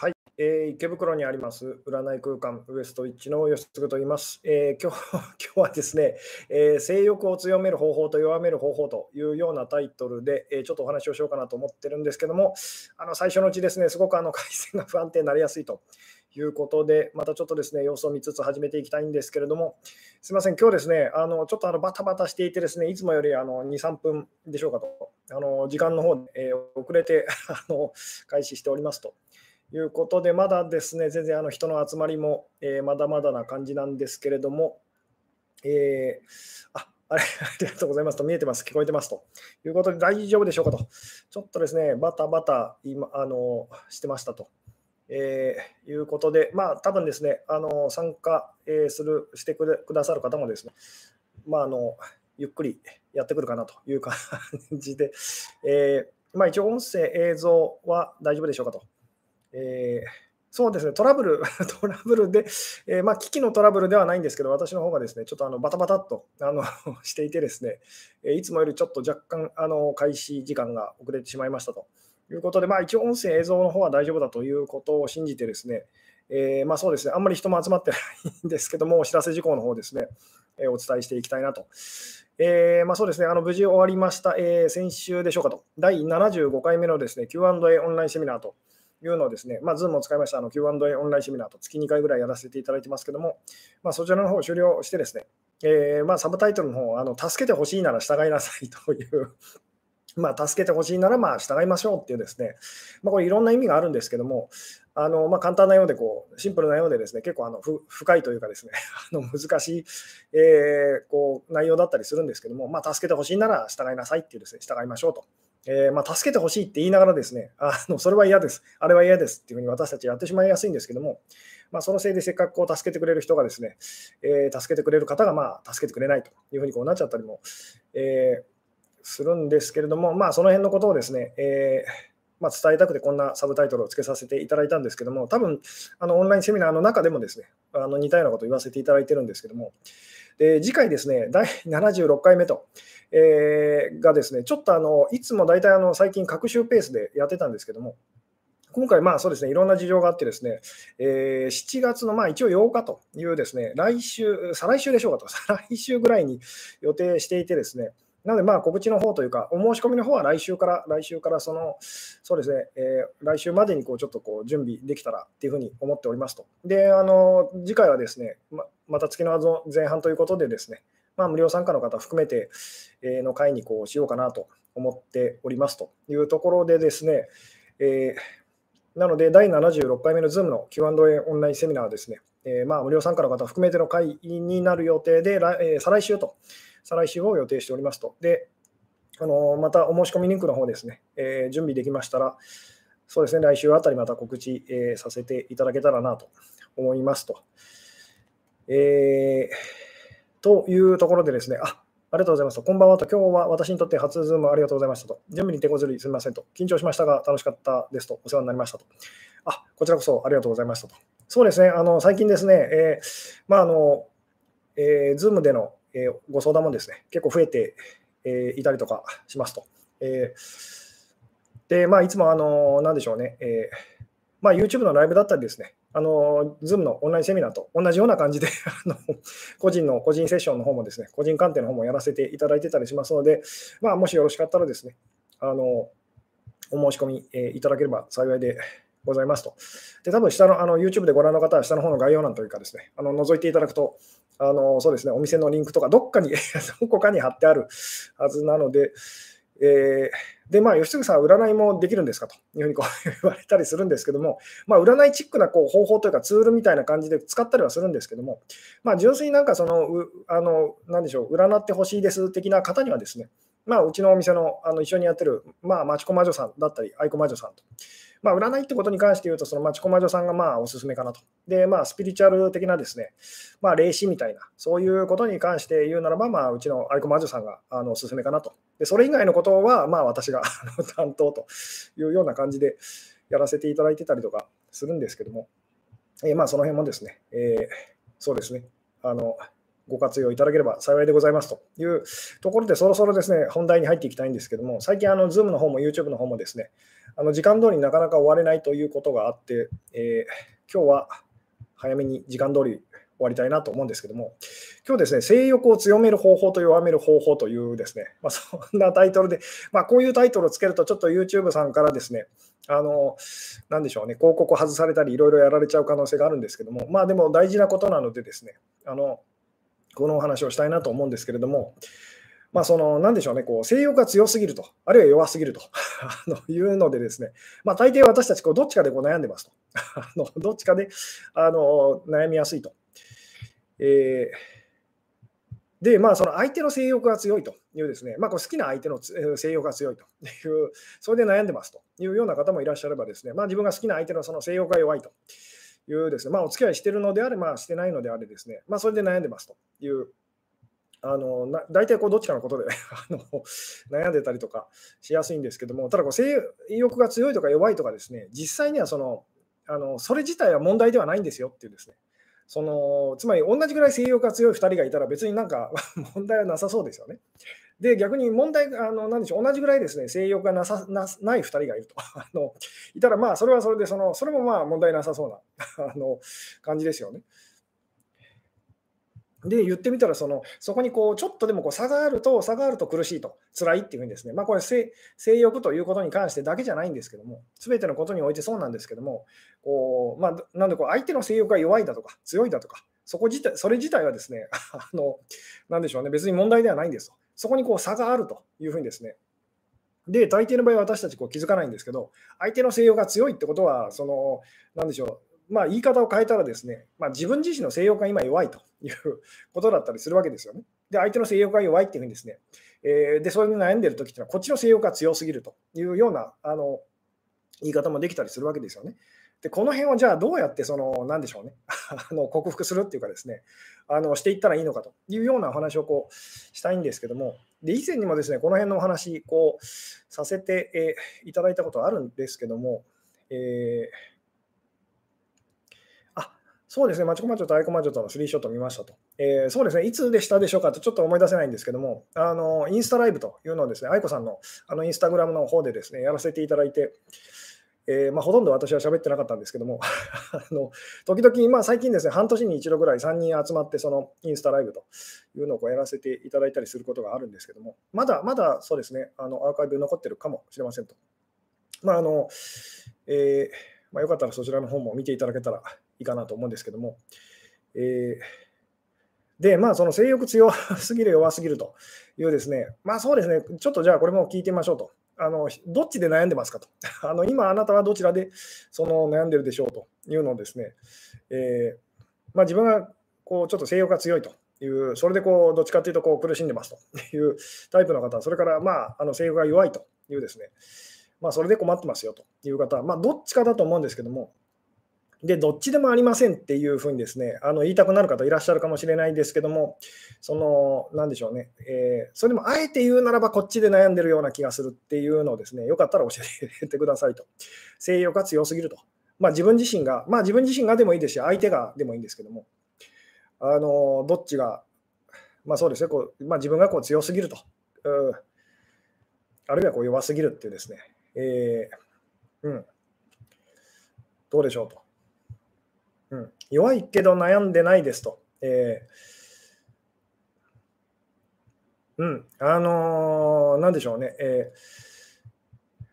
はい、えー池袋にあります占い空間ウエストウィッチの吉嗣と言います。えー今日 今日はですね、えー性欲を強める方法と弱める方法というようなタイトルで、えーちょっとお話をしようかなと思ってるんですけども、あの最初のうちですね、すごくあの 回線が不安定になりやすいということで、またちょっとですね、様子を見つつ始めていきたいんですけれども、すみません、今日ですね、あのちょっとあのバタバタしていてですね、いつもよりあの2、3分でしょうかと、あの時間の方で、えー遅れて あの開始しておりますと。いうことで、まだですね、全然あの人の集まりも、えーまだまだな感じなんですけれども、えーああれ ありがとうございますと、見えてます、聞こえてますと。いうことで、大丈夫でしょうかと、ちょっとですね、バタバタ今あのしてましたと、えーいうことで、まあ、多分ですね、あの参加、えーするしてくださる方もですね、まあ、あのゆっくりやってくるかなと。いう感じで、えーまあ、一応、音声、映像は大丈夫でしょうかと。えーそうですね、トラブル、トラブルで、えーまあ、機器のトラブルではないんですけど、私の方がですね、ちょっとあのバタバタっとあの していてですね、えいつもよりちょっと若干あの開始時間が遅れてしまいましたということで、まあ、一応、音声、映像の方は大丈夫だということを信じてですね、えーまあ、そうですね、あんまり人も集まってないんですけども、お知らせ事項の方ですね、えーお伝えしていきたいなと。えーまあ、そうですね、あの無事終わりました、え先週でしょうかと、第75回目のですね Q&A オンラインセミナーというのをですね、まあ、Zoom を使いましたあの Q&A オンラインセミナーと月2回ぐらいやらせていただいてますけども、まあ、そちらの方を終了してですね、えーまあ、サブタイトルの方あの助けてほしいなら従いなさいという。まあ、助けてほしいならまあ従いましょうっていうですね、まあ、これいろんな意味があるんですけども、あのまあ、簡単なようでこう、シンプルなようでですね、結構あのふ深いというかですね、あの難しい、えーこう内容だったりするんですけども、まあ、助けてほしいなら従いなさいっていうですね、従いましょうと。えーまあ、助けてほしいって言いながらですね、あのそれは嫌です、あれは嫌ですっていうふうに私たちやってしまいやすいんですけども、まあ、そのせいでせっかくこう助けてくれる人がですね、えー助けてくれる方がまあ助けてくれないというふうにこうなっちゃったりも、えーするんですけれども、まあ、その辺のことをですね、えまあ、伝えたくてこんなサブタイトルをつけさせていただいたんですけども、多分あのオンラインセミナーの中でもですね、あの似たようなことを言わせていただいてるんですけども、で次回ですね、第76回目と、えーがですね、ちょっとあのいつも大体あの最近、各週ペースでやってたんですけども、今回、まあそうですね、いろんな事情があってですね、えー7月のまあ一応8日というですね、来週、再来週でしょうかと、再来週ぐらいに予定していてですね、なので、まあ、告知の方というか、お申し込みの方は来週から、来週からその、そうですね、えー来週までにこうちょっとこう準備できたらっていうふうに思っておりますと。で、あの、次回はですね、ままた月の前半ということでですね、まあ、無料参加の方含めて、の会にこうしようかなと思っておりますというところでですね、えーなので、第76回目の Zoom の Q&A オンラインセミナーはですね、えーまあ、無料参加の方含めての会になる予定で、来えー再来週と、再来週を予定しておりますと。で、あのまたお申し込みリンクの方ですね、えー準備できましたら、そうですね、来週あたりまた告知、えーさせていただけたらなと思いますと。えーというところでですね、あありがとうございますと。こんばんはと。今日は私にとって初ズームありがとうございましたと。準備に手こずりすみませんと。緊張しましたが楽しかったですと。お世話になりましたと。あ、こちらこそありがとうございましたと。そうですね、あの最近ですね、えーまああのえー、ズームでの、えーご相談もですね、結構増えて、えーいたりとかしますと。えーで、まあ、いつも、あの、なんでしょうね、えーまあ、YouTube のライブだったりですね、あの、Zoom のオンラインセミナーと同じような感じで、あの個人の個人セッションの方もですね、個人鑑定の方もやらせていただいてたりしますので、まあ、もしよろしかったらですね、あの、お申し込み、えいただければ幸いでございますと。で、多分下のあの YouTube でご覧の方は下の方の概要欄というかですね、あの覗いていただくと、あのそうですね、お店のリンクとかどっかに、どこかに貼ってあるはずなので、えーで、まあ、吉嗣さん、占いもできるんですかというふうにこう 言われたりするんですけども、まあ、占いチックなこう方法というかツールみたいな感じで使ったりはするんですけども、まあ、純粋になんかその、あの、なんでしょう、占ってほしいです的な方にはですね、まあ、うちのお店のあの一緒にやってる、まあ、町子魔女さんだったり、愛子魔女さんと。まあ、占いってことに関して言うと、その町子魔女さんがまあおすすめかなと。で、まあ、スピリチュアル的なですね、まあ、霊視みたいな、そういうことに関して言うならば、まあ、うちの愛子魔女さんがあのおすすめかなと。で、それ以外のことは、まあ、私が 担当というような感じでやらせていただいてたりとかするんですけども、えーまあ、その辺もですね、えーそうですね、あの、ご活用いただければ幸いでございますというところで、そろそろですね、本題に入っていきたいんですけども、最近、あの、Zoom の方も YouTube の方もですね、あの時間通りになかなか終われないということがあって、えー、今日は早めに時間通り終わりたいなと思うんですけども、今日ですね、性欲を強める方法と弱める方法というですね、まあ、そんなタイトルで、まあ、こういうタイトルをつけると、ちょっと YouTube さんからですね、あの、なでしょうね、広告を外されたり、いろいろやられちゃう可能性があるんですけども、まあでも大事なことなのでですね、あの、このお話をしたいなと思うんですけれども、まあ、その、なんでしょうね、こう、性欲が強すぎると、あるいは弱すぎると あのいうのでですね、まあ、大抵私たち、こう、どっちかでこう悩んでますと。あのどっちかであの悩みやすいと。えー、で、まあ、その相手の性欲が強いというですね、まあ、こう好きな相手の性欲が強いという、それで悩んでますというような方もいらっしゃればですね、まあ、自分が好きな相手のその性欲が弱いというですね、まあ、お付き合いしてるのであれ、まあ、してないのであれですね、まあ、それで悩んでますというあのな大体こうどっちかのことで あの悩んでたりとかしやすいんですけども、ただこう性欲が強いとか弱いとかですね、実際にはそのあのそれ自体は問題ではないんですよっていうですね、そのつまり同じぐらい性欲が強い2人がいたら別になんか 問題はなさそうですよね。で、逆に問題、あのなんでしょう、同じぐらいですね、性欲がなさなない2人がいると あのいたら、まあ、それはそれでその、それもまあ問題なさそうな あの感じですよね。で、言ってみたらその、そこにこうちょっとでもこう差があると、差があると苦しいと、辛いっていうふうにですね、まあ、これ性、性欲ということに関してだけじゃないんですけども、すべてのことにおいてそうなんですけども、こうまあ、なんでこう相手の性欲が弱いだとか、強いだとか、そこ自体それ自体はですね、あのなんでしょうね、別に問題ではないんですと。そこにこう差があるというふうにですね、で、大抵の場合は、私たちこう気づかないんですけど、相手の性欲が強いってことは、その、なんでしょう、まあ、言い方を変えたらですね、まあ、自分自身の性欲が今弱いということだったりするわけですよね。で、相手の性欲が弱いっていうふうにですね、えー、で、それに悩んでるときっていうのは、こっちの性欲が強すぎるというようなあの言い方もできたりするわけですよね。で、この辺をじゃあどうやってその、なんでしょうね、あの克服するっていうかですね、あのしていったらいいのかというようなお話をこうしたいんですけども、で以前にもですね、この辺のお話こうさせて、えー、いただいたことあるんですけども、えーあそうですね、マチコマチョとアイコマチョとのスリーショット見ましたと。えー、そうですね、いつでしたでしょうかとちょっと思い出せないんですけども、あのインスタライブというのをですね、アイコさんのあのインスタグラムの方でですね、やらせていただいて、えー、まあ、ほとんど私は喋ってなかったんですけども、あの時々、まあ、最近ですね、半年に一度ぐらい3人集まって、そのインスタライブというのをこうやらせていただいたりすることがあるんですけども、まだまだそうですね、あのアーカイブ残ってるかもしれませんと。まああのえーまあ、よかったらそちらの方も見ていただけたらいいかなと思うんですけども、えー、で、まあ、その性欲強すぎる、弱すぎるというですね、まあそうですね、ちょっとじゃあこれも聞いてみましょうと。あのどっちで悩んでますかと。あの今あなたはどちらでその悩んでるでしょうというのをですね、えー、まあ、自分がこうちょっと性欲が強いという、それでこうどっちかというとこう苦しんでますというタイプの方、それからまああの性欲が弱いというですね、まあ、それで困ってますよという方、まあ、どっちかだと思うんですけども、で、どっちでもありませんっていうふうにですね、あの言いたくなる方いらっしゃるかもしれないですけども、その、なんでしょうね、えー、それでもあえて言うならばこっちで悩んでるような気がするっていうのをですね、よかったら教えてくださいと。性欲が強すぎると。まあ自分自身が、まあ自分自身がでもいいですし、相手がでもいいんですけども、あの、どっちが、まあそうですね、こうまあ、自分がこう強すぎると。うあるいはこう弱すぎるっていうですね、えー、うん、どうでしょうと。うん、弱いけど悩んでないですと。えー、うん、あのー、なんでしょうね。えー、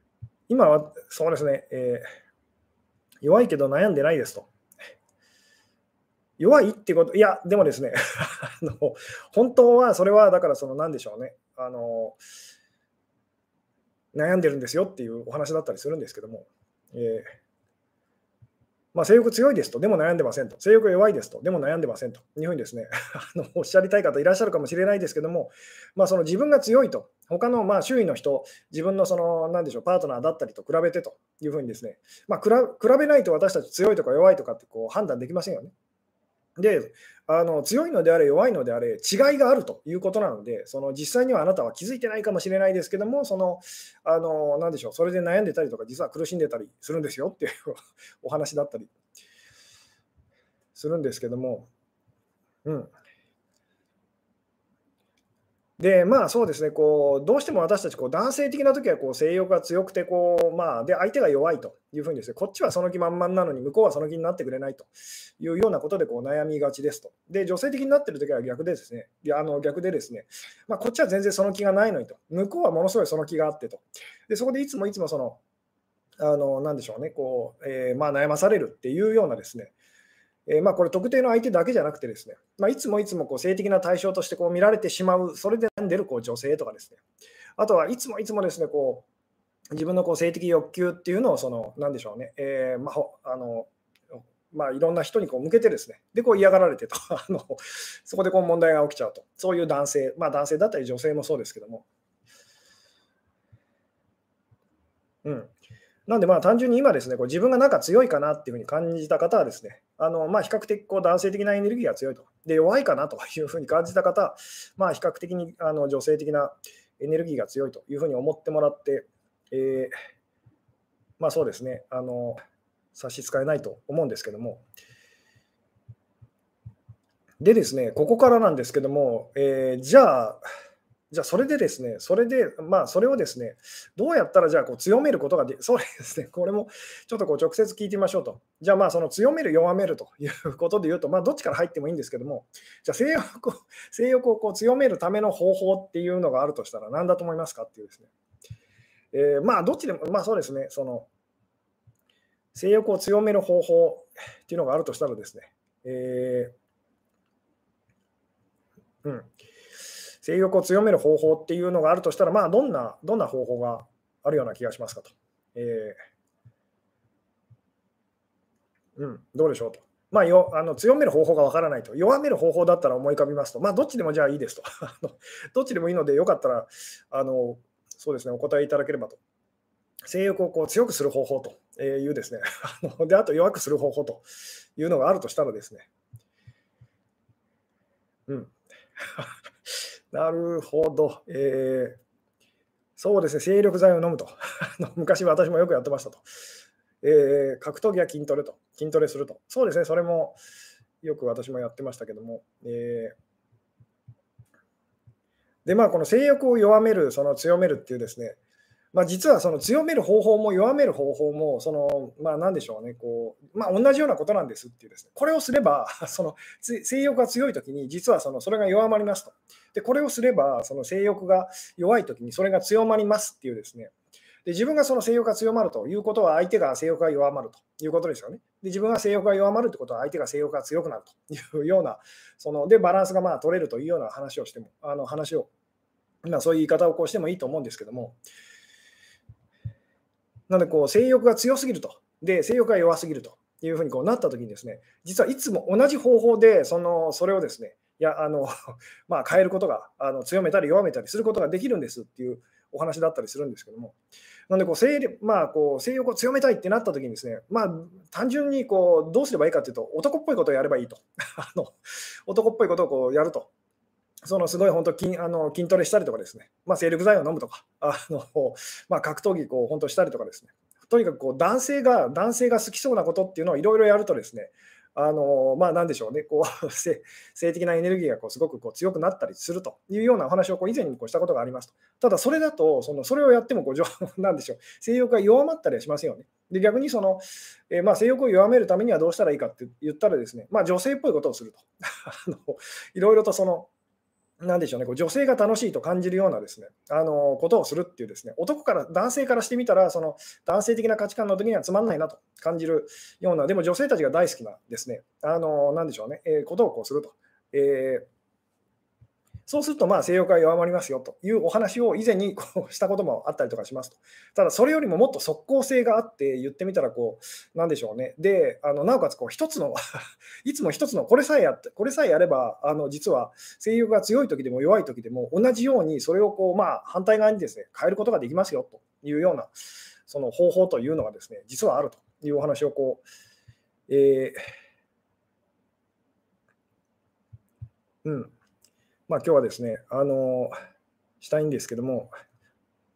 今は、そうですね、えー、弱いけど悩んでないですと。弱いってこと、いや、でもですね あの、本当はそれは、だから、その、なんでしょうね。あの悩んでるんですよっていうお話だったりするんですけども、えーまあ、性欲強いですと、でも悩んでませんと。性欲弱いですと、でも悩んでませんと。いうふうにですね、あのおっしゃりたい方いらっしゃるかもしれないですけども、まあ、その自分が強いと、他のまあ周囲の人、自分のその、なんでしょう、パートナーだったりと比べてというふうにですね、まあ、比べないと私たち強いとか弱いとかってこう判断できませんよね。であの強いのであれ弱いのであれ違いがあるということなのでその実際にはあなたは気づいてないかもしれないですけどもそのあのなでしょうそれで悩んでたりとか実は苦しんでたりするんですよっていう お話だったりするんですけども、うん、で、まあそうですね、こうどうしても私たちこう男性的な時はこう性欲が強くてこう、まあ、で相手が弱いというふうにですね、こっちはその気満々なのに向こうはその気になってくれないというようなことでこう悩みがちですと。で、女性的になっている時は逆でですね、いやあの逆でですね、まあ、こっちは全然その気がないのにと、向こうはものすごいその気があってと。で、そこでいつもいつもその、あのなんでしょうね、こうえー、まあ、悩まされるっていうようなですね、えー、まあ、これ特定の相手だけじゃなくてですね、まあ、いつもいつもこう性的な対象としてこう見られてしまう、それで悩んでるこう女性とかですね、あとはいつもいつもですね、こう自分のこう性的欲求っていうのを、その、なんでしょうね、えー、まあ、あの、まあ、いろんな人にこう向けてですね、で、こう嫌がられてと あの、そこでこう問題が起きちゃうと、そういう男性、まあ男性だったり女性もそうですけども。うん。なんでまあ単純に今ですね、こう自分がなんか強いかなっていうふうに感じた方はですね、あのまあ比較的こう男性的なエネルギーが強いと。で、弱いかなというふうに感じた方は、まあ比較的にあの女性的なエネルギーが強いというふうに思ってもらって、えー、まあそうですね、あの差し支えないと思うんですけども。でですね、ここからなんですけども、えー、じゃあ、じゃあそれでですね、それで、まあそれをですね、どうやったらじゃあこう強めることがで、そうですね、これもちょっとこう直接聞いてみましょうと。じゃあまあその強める、弱めるということで言うと、まあどっちから入ってもいいんですけども、じゃあ性欲を 性欲をこう強めるための方法っていうのがあるとしたら何だと思いますかっていうですね。えー、まあどっちでも、まあそうですね、その性欲を強める方法っていうのがあるとしたらですね、えー、うん。性欲を強める方法っていうのがあるとしたら、まあ、どんな、どんな方法があるような気がしますかと。えー、うん、どうでしょうと。まあ、よあの強める方法がわからないと。弱める方法だったら思い浮かびますと。まあ、どっちでもじゃあいいですと。どっちでもいいので、よかったら、あのそうですね、お答えいただければと。性欲をこう強くする方法というですね、であと弱くする方法というのがあるとしたらですね、うん。なるほど。えー、そうですね、精力剤を飲むと。昔私もよくやってましたと。えー、格闘技は筋トレと。筋トレすると。そうですね、それもよく私もやってましたけども。えー、で、まあ、この性欲を弱める、その強めるっていうですね、まあ、実はその強める方法も弱める方法も、そのまあ、何でしょうね、こうまあ、同じようなことなんですっていうですね、これをすれば、その性欲が強いときに、実はそのそれが弱まりますと。で、これをすれば、その性欲が弱いときにそれが強まりますっていうですね、で自分がその性欲が強まるということは、相手が性欲が弱まるということですよね。で自分が性欲が弱まるということは、相手が性欲が強くなるというような、そのでバランスがまあ取れるというような話をしても、あの話を、ま、そういう言い方をこうしてもいいと思うんですけども、なのでこう性欲が強すぎると、で性欲が弱すぎるというふうにこうなったときにですね、実はいつも同じ方法でそのそれをですね、いやあの まあ、変えることがあの強めたり弱めたりすることができるんですっていうお話だったりするんですけども、なのでこう性,、まあ、こう性欲を強めたいってなったときにですね、まあ、単純にこうどうすればいいかというと、男っぽいことをやればいいと。あの男っぽいことをこうやると。そのすごい本当筋あの筋トレしたりとかですね、まあ、精力剤を飲むとか、あの まあ、格闘技こう本当したりとかですね、とにかくこう男性が男性が好きそうなことっていうのをいろいろやるとですね、あのまあ、なんでしょうね、こう 性的なエネルギーがこうすごくこう強くなったりするというようなお話をこう以前にこうしたことがありますと。ただ、それだと、そのそれをやってもこう なんでしょう、性欲が弱まったりはしませんよね。で逆にその、えー、まあ、性欲を弱めるためにはどうしたらいいかって言ったらですね、まあ、女性っぽいことをすると。あのいろいろとそのなんでしょうね、こう女性が楽しいと感じるようなですね、あのことをするっていうですね、男から、男性からしてみたら、その男性的な価値観の時にはつまんないなと感じるような、でも女性たちが大好きなですね、あのなんでしょうね、えー、ことをこうすると。えーそうすると、まあ、性欲が弱まりますよというお話を以前にこうしたこともあったりとかしますと。ただ、それよりももっと即効性があって言ってみたら、こう、なんでしょうね。で、あのなおかつ、こう、一つの いつも一つの、これさえやって、これさえやれば、あの実は性欲が強い時でも弱い時でも、同じようにそれをこう、まあ、反対側にですね、変えることができますよというような、その方法というのがですね、実はあるというお話をこう、えー、うん、まあ、今日はですね、あのしたいんですけども、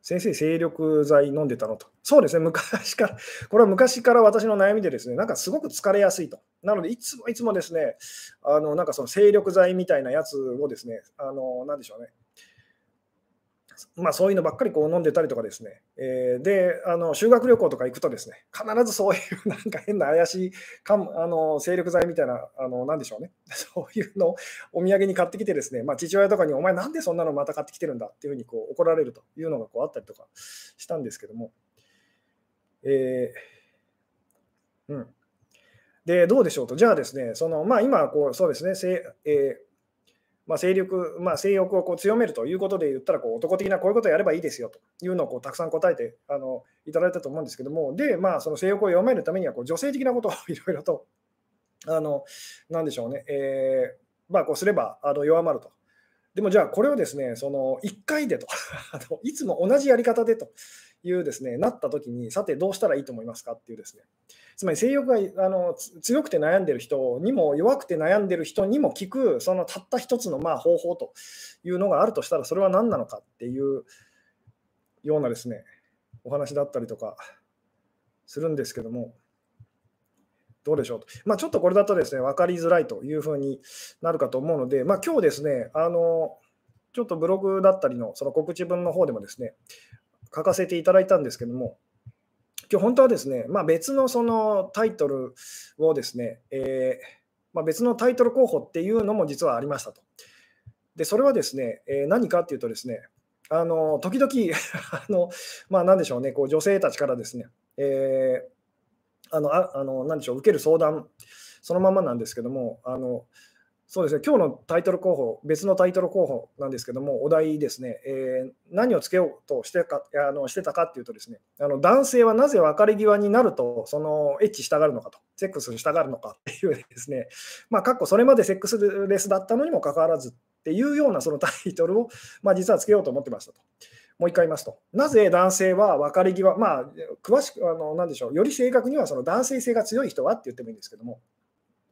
先生、精力剤飲んでたのと。そうですね、昔から、これは昔から私の悩みでですね、なんかすごく疲れやすいと。なので、いつもいつもですね、あのなんかその精力剤みたいなやつをですね、あのなんでしょうね、まあ、そういうのばっかりこう飲んでたりとかですね、えー、であの修学旅行とか行くとですね、必ずそういう なんか変な怪しいかあの精力剤みたいな、あのなんでしょうね、そういうのをお土産に買ってきてですね、まあ、父親とかに、お前なんでそんなのまた買ってきてるんだっていうふうにこう怒られるというのがこうあったりとかしたんですけども、えー、うん。で、どうでしょうと、じゃあですね、そのまあ、今こう、そうですね、えーまあ、勢力、まあ、性欲をこう強めるということで言ったらこう、男的なこういうことをやればいいですよというのをこうたくさん答えてあのいただいたと思うんですけども、で、まあ、その性欲を弱めるためにはこう女性的なことを いろいろと、あのなんでしょうね、えー、まあ、こうすればあの弱まると。でもじゃあ、これをですね、その1回でと、いつも同じやり方でというですね、なったときに、さてどうしたらいいと思いますかっていうですね、つまり性欲があの強くて悩んでる人にも弱くて悩んでる人にも聞くそのたった一つのまあ方法というのがあるとしたらそれは何なのかっていうようなですねお話だったりとかするんですけども。どうでしょうと、まあ、ちょっとこれだとですね分かりづらいというふうになるかと思うので、まあ、今日ですねあのちょっとブログだったりのその告知文の方でもですね書かせていただいたんですけども今日本当はですね、まあ、別のそのタイトルをですね、えー、まあ、別のタイトル候補っていうのも実はありましたと。で、それはですね、えー、何かっていうとですね、あの時々 あの、まあ、なんでしょうね、こう女性たちからですね、えー、あのああの何でしょう、受ける相談、そのままなんですけども、あのそうですね、今日のタイトル候補、別のタイトル候補なんですけども、お題ですね、えー、何をつけようとしてかあのしてたかっていうとですね、あの男性はなぜ別れ際になると、そのエッチしたがるのかと、セックスしたがるのかっていうですね、まあ、かっこそれまでセックスレスだったのにもかかわらずっていうようなそのタイトルを、まあ、実はつけようと思ってましたと。もう一回言いますと、なぜ男性は別れ際、まあ、詳しく、あの何でしょう、より正確にはその男性性が強い人はって言ってもいいんですけども、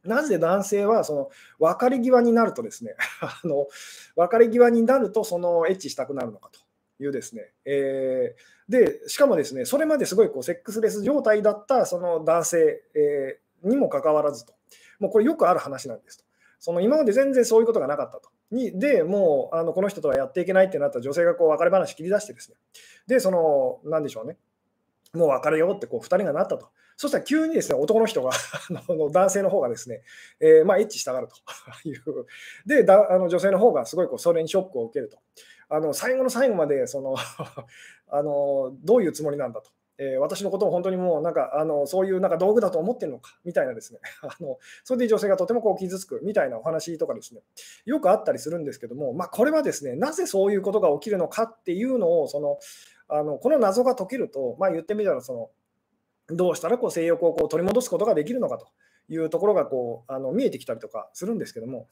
なぜ男性はその別れ際になるとですね あの別れ際になるとそのエッチしたくなるのかというですね、えー、でしかもですねそれまですごいこうセックスレス状態だったその男性、えー、にもかかわらずと。もうこれよくある話なんですと。その今まで全然そういうことがなかったと。にでもうあのこの人とはやっていけないってなった女性がこう別れ話切り出してですねでその何でしょうねもう別れようってこう2人がなったとそしたら急にですね、男の人が の男性の方がですね、えー、まあ、エッチしたがるという。で、だあの女性の方がすごいこうそれにショックを受けると。あの最後の最後までその あのどういうつもりなんだと。えー、私のことを本当にもうなんかあのそういうなんか道具だと思ってるのかみたいなですね。あのそれで女性がとてもこう傷つくみたいなお話とかですね。よくあったりするんですけども、まあ、これはですねなぜそういうことが起きるのかっていうのをそのあのこの謎が解けると、まあ、言ってみたらそのどうしたらこう性欲をこう取り戻すことができるのかというところがこうあの見えてきたりとかするんですけども。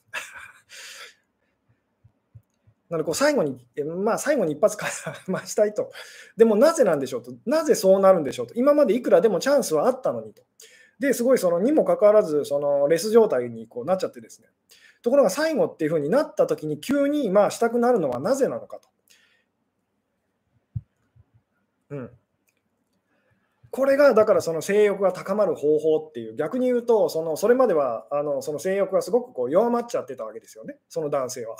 なのでこう最後に、まあ、最後に一発かましたいと。でもなぜなんでしょうと。なぜそうなるんでしょうと。今までいくらでもチャンスはあったのにと。で、すごいそのにもかかわらず、そのレス状態にこうなっちゃってですね。ところが最後っていうふうになった時に急にまあしたくなるのはなぜなのかと。うん。これがだからその性欲が高まる方法っていう逆に言うとそのそれまではあのその性欲がすごくこう弱まっちゃってたわけですよねその男性は。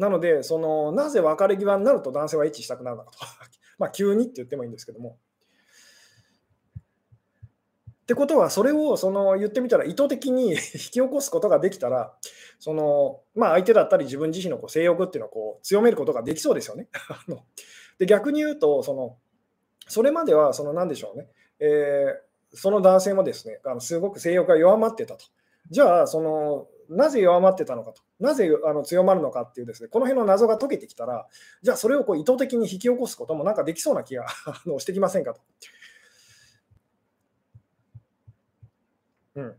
なのでそのなぜ別れ際になると男性はエッチしたくなるのかと まあ急にって言ってもいいんですけども。ってことはそれをその言ってみたら意図的に 引き起こすことができたらその、まあ、相手だったり自分自身のこう性欲っていうのをこう強めることができそうですよね。で逆に言うとそのそれまでは、その何でしょうね、えー、その男性もですね、あのすごく性欲が弱まってたと。じゃあ、そのなぜ弱まってたのかと、なぜあの強まるのかっていうですね、この辺の謎が解けてきたら、じゃあそれをこう意図的に引き起こすこともなんかできそうな気が してきませんかと。うん、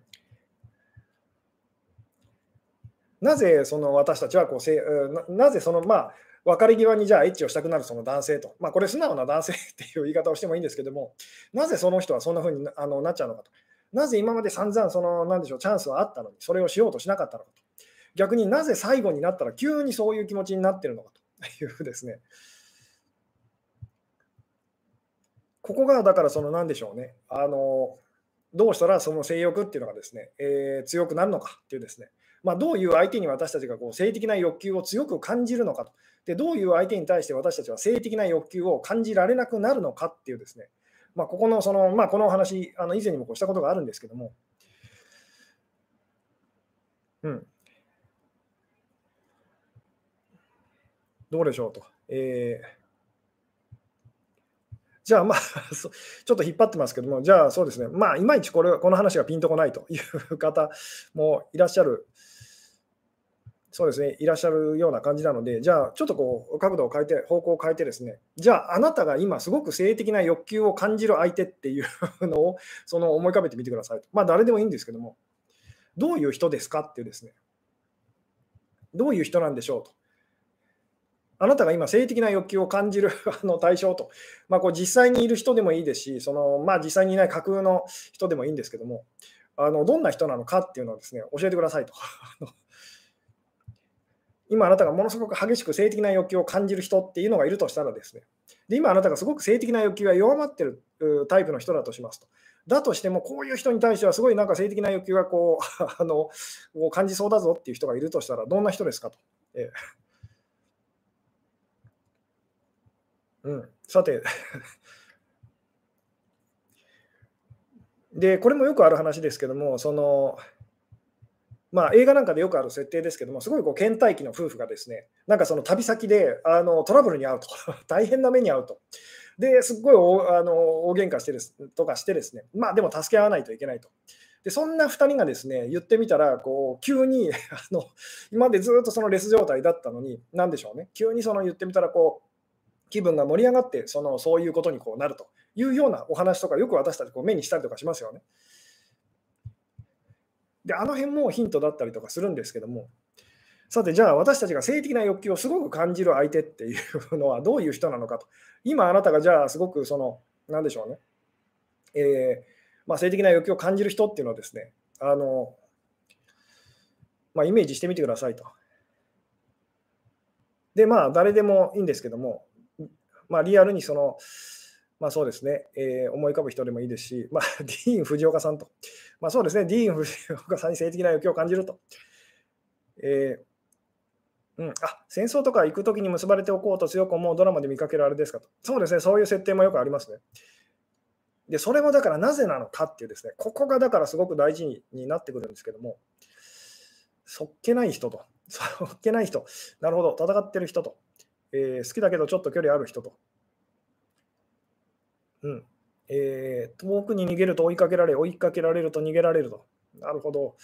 なぜその私たちはこうせなぜそのまあ別れ際にじゃあエッチをしたくなるその男性と、まあ、これ素直な男性っていう言い方をしてもいいんですけども、なぜその人はそんな風にあのなっちゃうのかと。なぜ今まで散々その、なんでしょう、チャンスはあったのに、それをしようとしなかったのかと。逆になぜ最後になったら急にそういう気持ちになってるのかというですね。ここがだからその何でしょうね。あのどうしたらその性欲っていうのがですね、えー、強くなるのかっていうですね、まあ、どういう相手に私たちがこう性的な欲求を強く感じるのかとで、どういう相手に対して私たちは性的な欲求を感じられなくなるのかっていうですね、まあ、ここのその、まあ、このお話、あの以前にもこうしたことがあるんですけども、うん、どうでしょうと。えー。じゃあまあ、ちょっと引っ張ってますけども、じゃあそうですね、まあ、いまいちこれこの話がピンとこないという方もいらっしゃる、そうですね、いらっしゃるような感じなので、じゃあちょっとこう角度を変えて、方向を変えてですね、じゃああなたが今すごく性的な欲求を感じる相手っていうのを その思い浮かべてみてくださいと。まあ誰でもいいんですけども、どういう人ですかっていうですね、どういう人なんでしょうと。あなたが今、性的な欲求を感じる あの対象と、まあ、こう実際にいる人でもいいですし、そのまあ、実際にいない架空の人でもいいんですけども、あのどんな人なのかっていうのをですね教えてくださいと。今あなたがものすごく激しく性的な欲求を感じる人っていうのがいるとしたらですね、で今あなたがすごく性的な欲求が弱まってるタイプの人だとしますと。だとしても、こういう人に対してはすごいなんか性的な欲求がこう あの感じそうだぞっていう人がいるとしたら、どんな人ですかと。えーうん、さて で、これもよくある話ですけども、その、まあ、映画なんかでよくある設定ですけども、すごいこう倦怠期の夫婦がですね、なんかその旅先であのトラブルに遭うと、大変な目に遭うと。ですっごいおあの大喧嘩してですとかしてですね、まあでも助け合わないといけないと。でそんな2人がですね言ってみたらこう急に あの今までずっとそのレス状態だったのに何でしょうね急にその言ってみたらこう気分が盛り上がってそのそういうことにこうなるというようなお話とかよく私たちこう目にしたりとかしますよね。であの辺もヒントだったりとかするんですけども。さてじゃあ私たちが性的な欲求をすごく感じる相手っていうのはどういう人なのかと。今あなたがじゃあすごくその何でしょうね、えー、まあ、性的な欲求を感じる人っていうのをですねあの、まあ、イメージしてみてくださいと。でまあ誰でもいいんですけどもまあ、リアルにその、まあそうですね、えー、思い浮かぶ人でもいいですし、まあ、ディーン・藤岡さんと、まあそうですね、ディーン・藤岡さんに性的な欲求を感じると。えー、うん、あ戦争とか行くときに結ばれておこうと強く思うドラマで見かけるあれですかと。そうですね、そういう設定もよくありますね。で、それもだからなぜなのかっていうですね、ここがだからすごく大事になってくるんですけども、そっけない人と、そっけない人、なるほど、戦ってる人と、えー、好きだけどちょっと距離ある人と。うん。えー、遠くに逃げると追いかけられ、追いかけられると逃げられると。なるほど。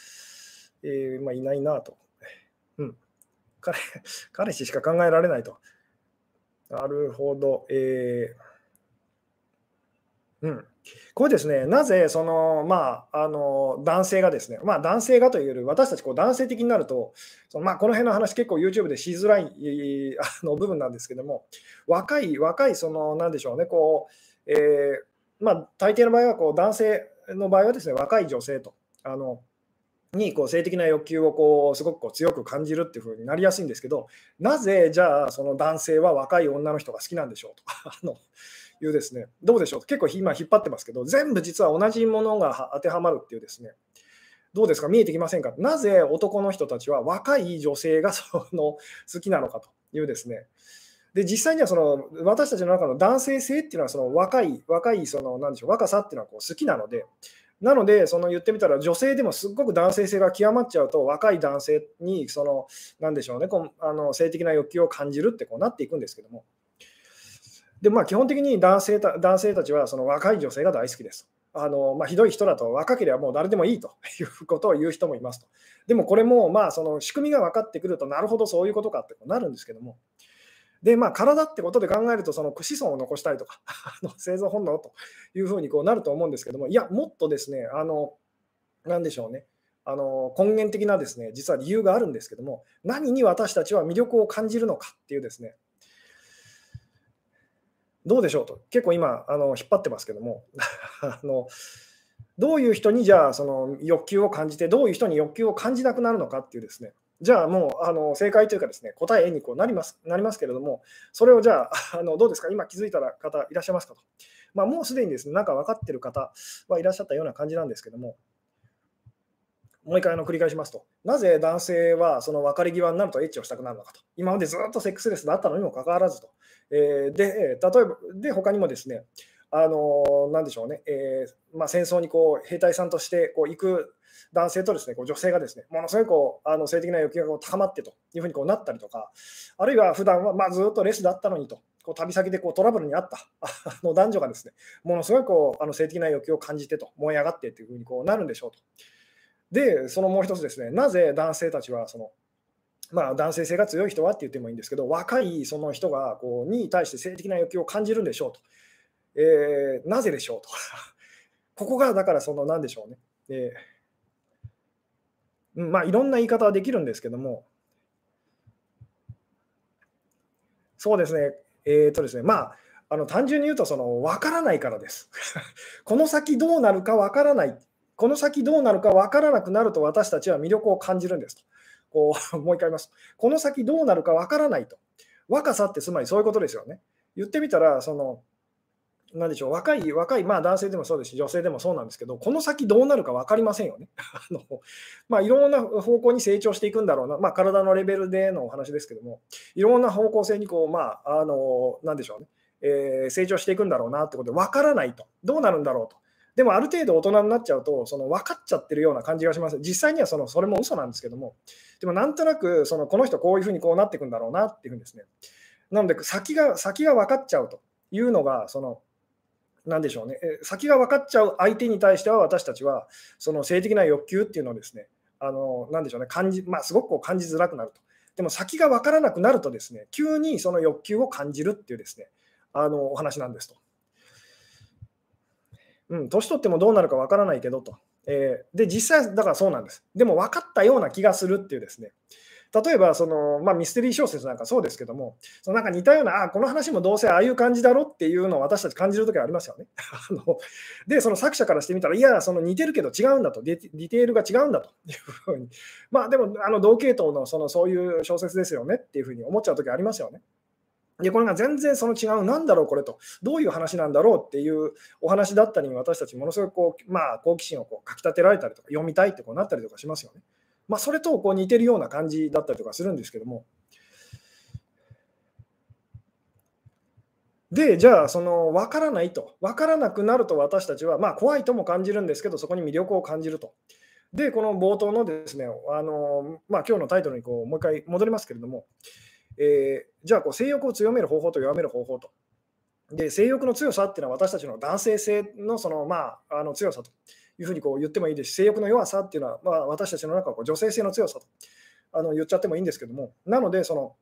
えー、まあ、いないなと。うん。彼、彼氏しか考えられないと。なるほど。えー、うん。これですね、なぜその、まあ、あの男性がですね、まあ、男性がというより、私たちこう男性的になると、そのまあ、この辺の話、結構 YouTube でしづらいあの部分なんですけども、若い、若い、その、なんでしょうね、こう、えー、まあ、大抵の場合はこう男性の場合はですね、若い女性と。あのにこう性的な欲求をこうすごくこう強く感じるっていう風になりやすいんですけど、なぜじゃあその男性は若い女の人が好きなんでしょうとか。あのいうですね、どうでしょう、結構今引っ張ってますけど、全部実は同じものが当てはまるっていうですね、どうですか、見えてきませんか、なぜ男の人たちは若い女性がその好きなのかというですね、で実際にはその私たちの中の男性性っていうのはその若い、若いそのなんでしょう若さっていうのはこう好きなので、なので、その言ってみたら、女性でもすっごく男性性が極まっちゃうと、若い男性にその、なんでしょうね、こうあの性的な欲求を感じるってこうなっていくんですけども、で、まあ、基本的に男性た男性たちはその若い女性が大好きです。あのまあ、ひどい人だと若ければもう誰でもいいと いうことを言う人もいますと。でもこれもまあその仕組みが分かってくるとなるほどそういうことかってなるんですけども。で、まあ、体ってことで考えると、その子孫を残したいとか 生存本能というふうにこうなると思うんですけども、いや、もっとですね、あの、なんでしょうね、あの根源的なですね、実は理由があるんですけども、何に私たちは魅力を感じるのかっていうですね、どうでしょうと、結構今、あの引っ張ってますけども。あの、どういう人にじゃあその欲求を感じて、どういう人に欲求を感じなくなるのかっていうですね、じゃあもうあの正解というかですね、答えにこうなりますなりますけれども、それをじゃあ あのどうですか、今気づいた方いらっしゃいますかと。まあ、もうすでにですね、なんか分かっている方はいらっしゃったような感じなんですけども、もう一回の繰り返しますと、なぜ男性はその別れ際になるとエッチをしたくなるのかと、今までずっとセックスレスだったのにもかかわらずと、えー、で、例えば、で、他にもですね、あのなんでしょうね、えーまあ、戦争にこう兵隊さんとしてこう行く男性とですねこう女性がですねものすごいこうあの性的な欲求がこう高まってというふうにこうなったりとか、あるいは普段はまあずっとレスだったのにと、こう旅先でこうトラブルにあったあの男女がですねものすごいこうあの性的な欲求を感じてと、燃え上がってというふうにこうなるんでしょうと。で、そのもう一つですね、なぜ男性たちはそのまあ、男性性が強い人はって言ってもいいんですけど、若いその人がこうに対して性的な欲求を感じるんでしょうと。えー、なぜでしょうと。ここがだからその何でしょうね。えー、まあいろんな言い方はできるんですけども、そうですね、えー、とですね、まあ、あの単純に言うとその分からないからです。この先どうなるか分からない。この先どうなるか分からなくなると私たちは魅力を感じるんですと。こう もう一回言います。この先どうなるか分からないと。若さってつまりそういうことですよね。言ってみたら、そのなんでしょう、若い、若い、まあ男性でもそうですし、女性でもそうなんですけど、この先どうなるか分かりませんよね。あのまあ、いろんな方向に成長していくんだろうな、まあ、体のレベルでのお話ですけども、いろんな方向性にこう、まあ、あの、なんでしょうね、えー、成長していくんだろうなってことで、分からないと、どうなるんだろうと。でもある程度大人になっちゃうと、その分かっちゃってるような感じがします。実際にはそのそれも嘘なんですけども、でもなんとなくそのこの人こういうふうにこうなっていくんだろうなっていうふうにですね。なので先が先が分かっちゃうというのが、そのなんでしょうね、先が分かっちゃう相手に対しては、私たちは、その性的な欲求っていうのをですね、あのなんでしょうね、感じ、まあ、すごくこう感じづらくなると。でも先が分からなくなるとですね、急にその欲求を感じるっていうですね、あのお話なんですと。うん、年取ってもどうなるか分からないけどと。えー、で、実際、だからそうなんです。でも分かったような気がするっていうですね、例えばその、まあ、ミステリー小説なんかそうですけども、そのなんか似たような、あこの話もどうせああいう感じだろっていうのを私たち感じるときありますよね。あので、その作者からしてみたら、いや、その似てるけど違うんだと、ディテールが違うんだというふうに、まあでも、あの同系統のそのそういう小説ですよねっていうふうに思っちゃうときありますよね。で、これが全然その違う、なんだろう、これと、どういう話なんだろうっていうお話だったりに、私たちものすごくこう、まあ、好奇心をこうかきたてられたりとか、読みたいってこうなったりとかしますよね。まあ、それとこう似てるような感じだったりとかするんですけども。で、じゃあ、その分からないと、分からなくなると私たちは、まあ、怖いとも感じるんですけど、そこに魅力を感じると。で、この冒頭のですね、あのまあ、今日のタイトルにこうもう一回戻りますけれども、えー、じゃあこう、性欲を強める方法と弱める方法と。で、性欲の強さっていうのは私たちの男性性のその、まあ、あの強さと。いうふうにこう言ってもいいですし、性欲の弱さっていうのは、まあ、私たちの中はこう女性性の強さとあの言っちゃってもいいんですけども、なので、その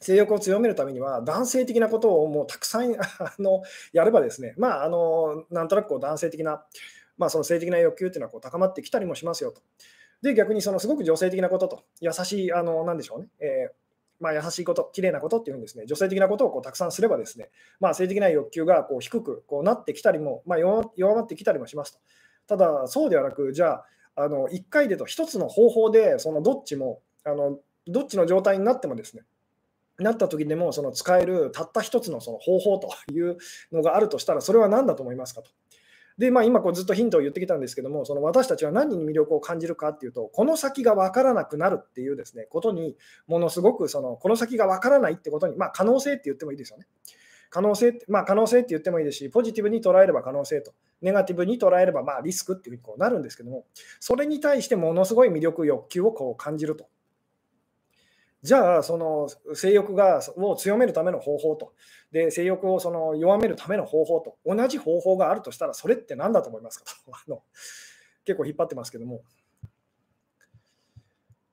性欲を強めるためには、男性的なことをもうたくさん あのやればですね、まあ、あのなんとなくこう男性的な、まあ、その性的な欲求っていうのはこう高まってきたりもしますよと。で、逆にそのすごく女性的なことと、優しい、あのなんでしょうね、えーまあ、優しいこと、綺麗なことっていうんですね、女性的なことをこうたくさんすればですね、まあ、性的な欲求がこう低くこうなってきたりも、まあ、弱まってきたりもしますと。ただ、そうではなく、じゃあ、あの1回でと1つの方法で、そのどっちもあの、どっちの状態になってもですね、なった時でもその使えるたった一つのその方法というのがあるとしたら、それは何だと思いますかと。で、まあ、今こうずっとヒントを言ってきたんですけども、その私たちは何に魅力を感じるかっていうと、この先が分からなくなるっていうですね、ことに、ものすごくその、この先が分からないってことに、まあ、可能性って言ってもいいですよね。可能性、まあ、可能性って言ってもいいですし、ポジティブに捉えれば可能性と、ネガティブに捉えればまあリスクっていうふうにこうなるんですけども、それに対してものすごい魅力、欲求をこう感じると。じゃあ、その性欲がを強めるための方法と、で性欲をその弱めるための方法と、同じ方法があるとしたら、それって何だと思いますかと あの結構引っ張ってますけども。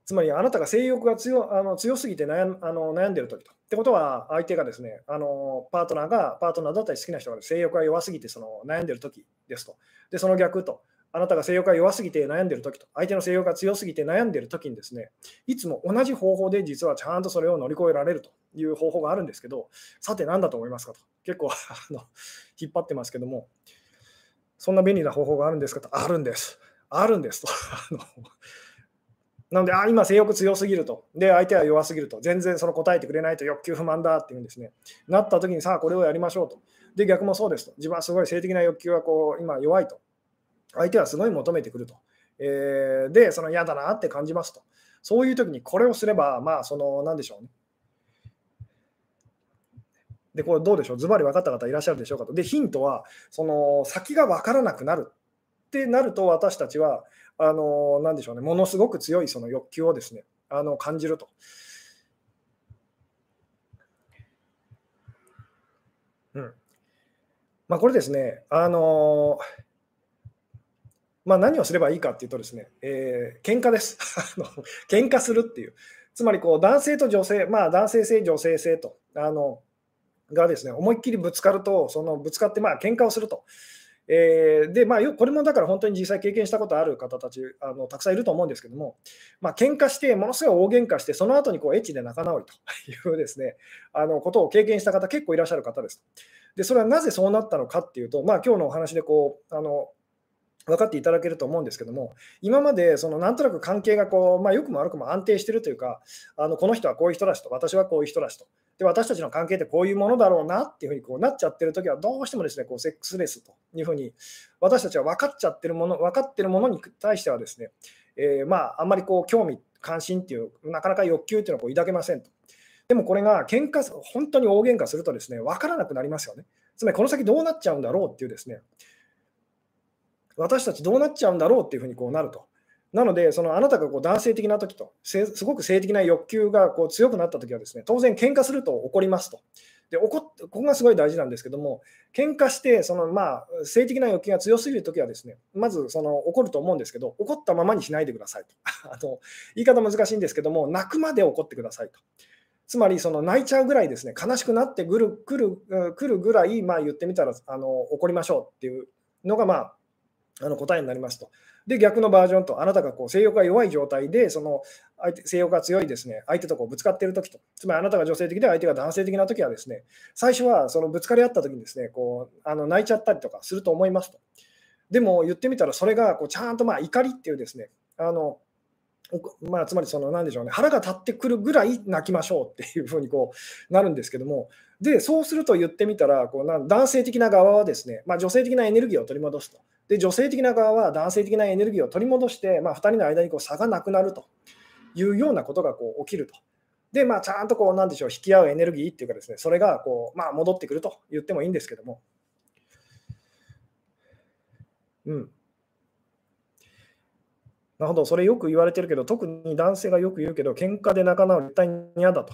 つまり、あなたが性欲が強あの強すぎて悩あの悩んでるときと。ってことは、相手がですね、あのパートナーが、パートナーだったり好きな人が性欲が弱すぎてその悩んでるときですと。で、その逆と、あなたが性欲が弱すぎて悩んでるときと、相手の性欲が強すぎて悩んでるときにですね、いつも同じ方法で実はちゃんとそれを乗り越えられるという方法があるんですけど、さて何だと思いますかと。結構 あの引っ張ってますけども、そんな便利な方法があるんですかと。あるんです。あるんですと。なので、あ今、性欲強すぎると。で、相手は弱すぎると。全然その答えてくれないと欲求不満だっていうんですね。なった時に、さあ、これをやりましょうと。で、逆もそうですと。自分はすごい性的な欲求がこう今弱いと。相手はすごい求めてくるとえー、で、その嫌だなって感じますと。そういう時にこれをすれば、まあ、その、なんでしょうね。で、これどうでしょう、ズバリ分かった方いらっしゃるでしょうかと。で、ヒントは、その先が分からなくなるってなると、私たちは、あの、なんでしょうね、ものすごく強いその欲求をですね、あの感じると。うん。まあ、これですね、あのまあ、何をすればいいかっていうとですね、えー、喧嘩です。喧嘩するっていう。つまりこう男性と女性、まあ、男性性、女性性と、あのがですね、思いっきりぶつかると、そのぶつかってまあ喧嘩をすると。えー、で、まあ、これもだから本当に実際経験したことある方たちあのたくさんいると思うんですけども、まあ喧嘩して、ものすごい大喧嘩して、その後にこうエッチで仲直りと いうですね、あのことを経験した方、結構いらっしゃる方です。で、それはなぜそうなったのかっていうと、まあ今日のお話でこう、あの分かっていただけると思うんですけども、今までそのなんとなく関係がこう、まあ、良くも悪くも安定してるというか、あのこの人はこういう人だしと、私はこういう人だしと、で私たちの関係ってこういうものだろうなっていうふうにこうなっちゃってるときは、どうしてもですねこうセックスレスというふうに、私たちは分かっちゃってるもの、分かってるものに対してはですね、えー、まあ、あんまりこう興味、関心っていう、なかなか欲求っていうのをこう抱けませんと。でもこれが喧嘩本当に大喧嘩するとですね、分からなくなりますよね。つまりこの先どうなっちゃうんだろうっていうですね、私たちどうなっちゃうんだろうっていうふうにこうなると。なので、そのあなたがこう男性的な時と、すごく性的な欲求がこう強くなった時はですね、当然喧嘩すると怒りますと。で怒ここがすごい大事なんですけども、喧嘩してその、まあ、性的な欲求が強すぎるときはですね、まずその怒ると思うんですけど、怒ったままにしないでくださいと。あの言い方難しいんですけども、泣くまで怒ってくださいと。つまりその泣いちゃうぐらいですね、悲しくなってくるくるくるぐらい、まあ、言ってみたらあの怒りましょうっていうのが、まあ、あの答えになりますと。で、逆のバージョンと、あなたがこう性欲が弱い状態で、その相手性欲が強いですね、相手とこうぶつかっているときと、つまりあなたが女性的で相手が男性的なときはですね、最初はそのぶつかり合ったときにですね、こうあの泣いちゃったりとかすると思いますと。でも言ってみたら、それがこうちゃんとまあ怒りっていうですね、あのまあ、つまりその何でしょうね腹が立ってくるぐらい泣きましょうっていうふうにこうなるんですけどもでそうすると言ってみたらこうな男性的な側はですね、まあ、女性的なエネルギーを取り戻すとで女性的な側は男性的なエネルギーを取り戻して、まあ、2人の間にこう差がなくなるというようなことがこう起きると。で、まあ、ちゃんとこうなんでしょう引き合うエネルギーっていうかですねそれがこう、まあ、戻ってくると言ってもいいんですけども。うんなるほど、それよく言われてるけど、特に男性がよく言うけど、喧嘩で仲直り絶対に嫌だと。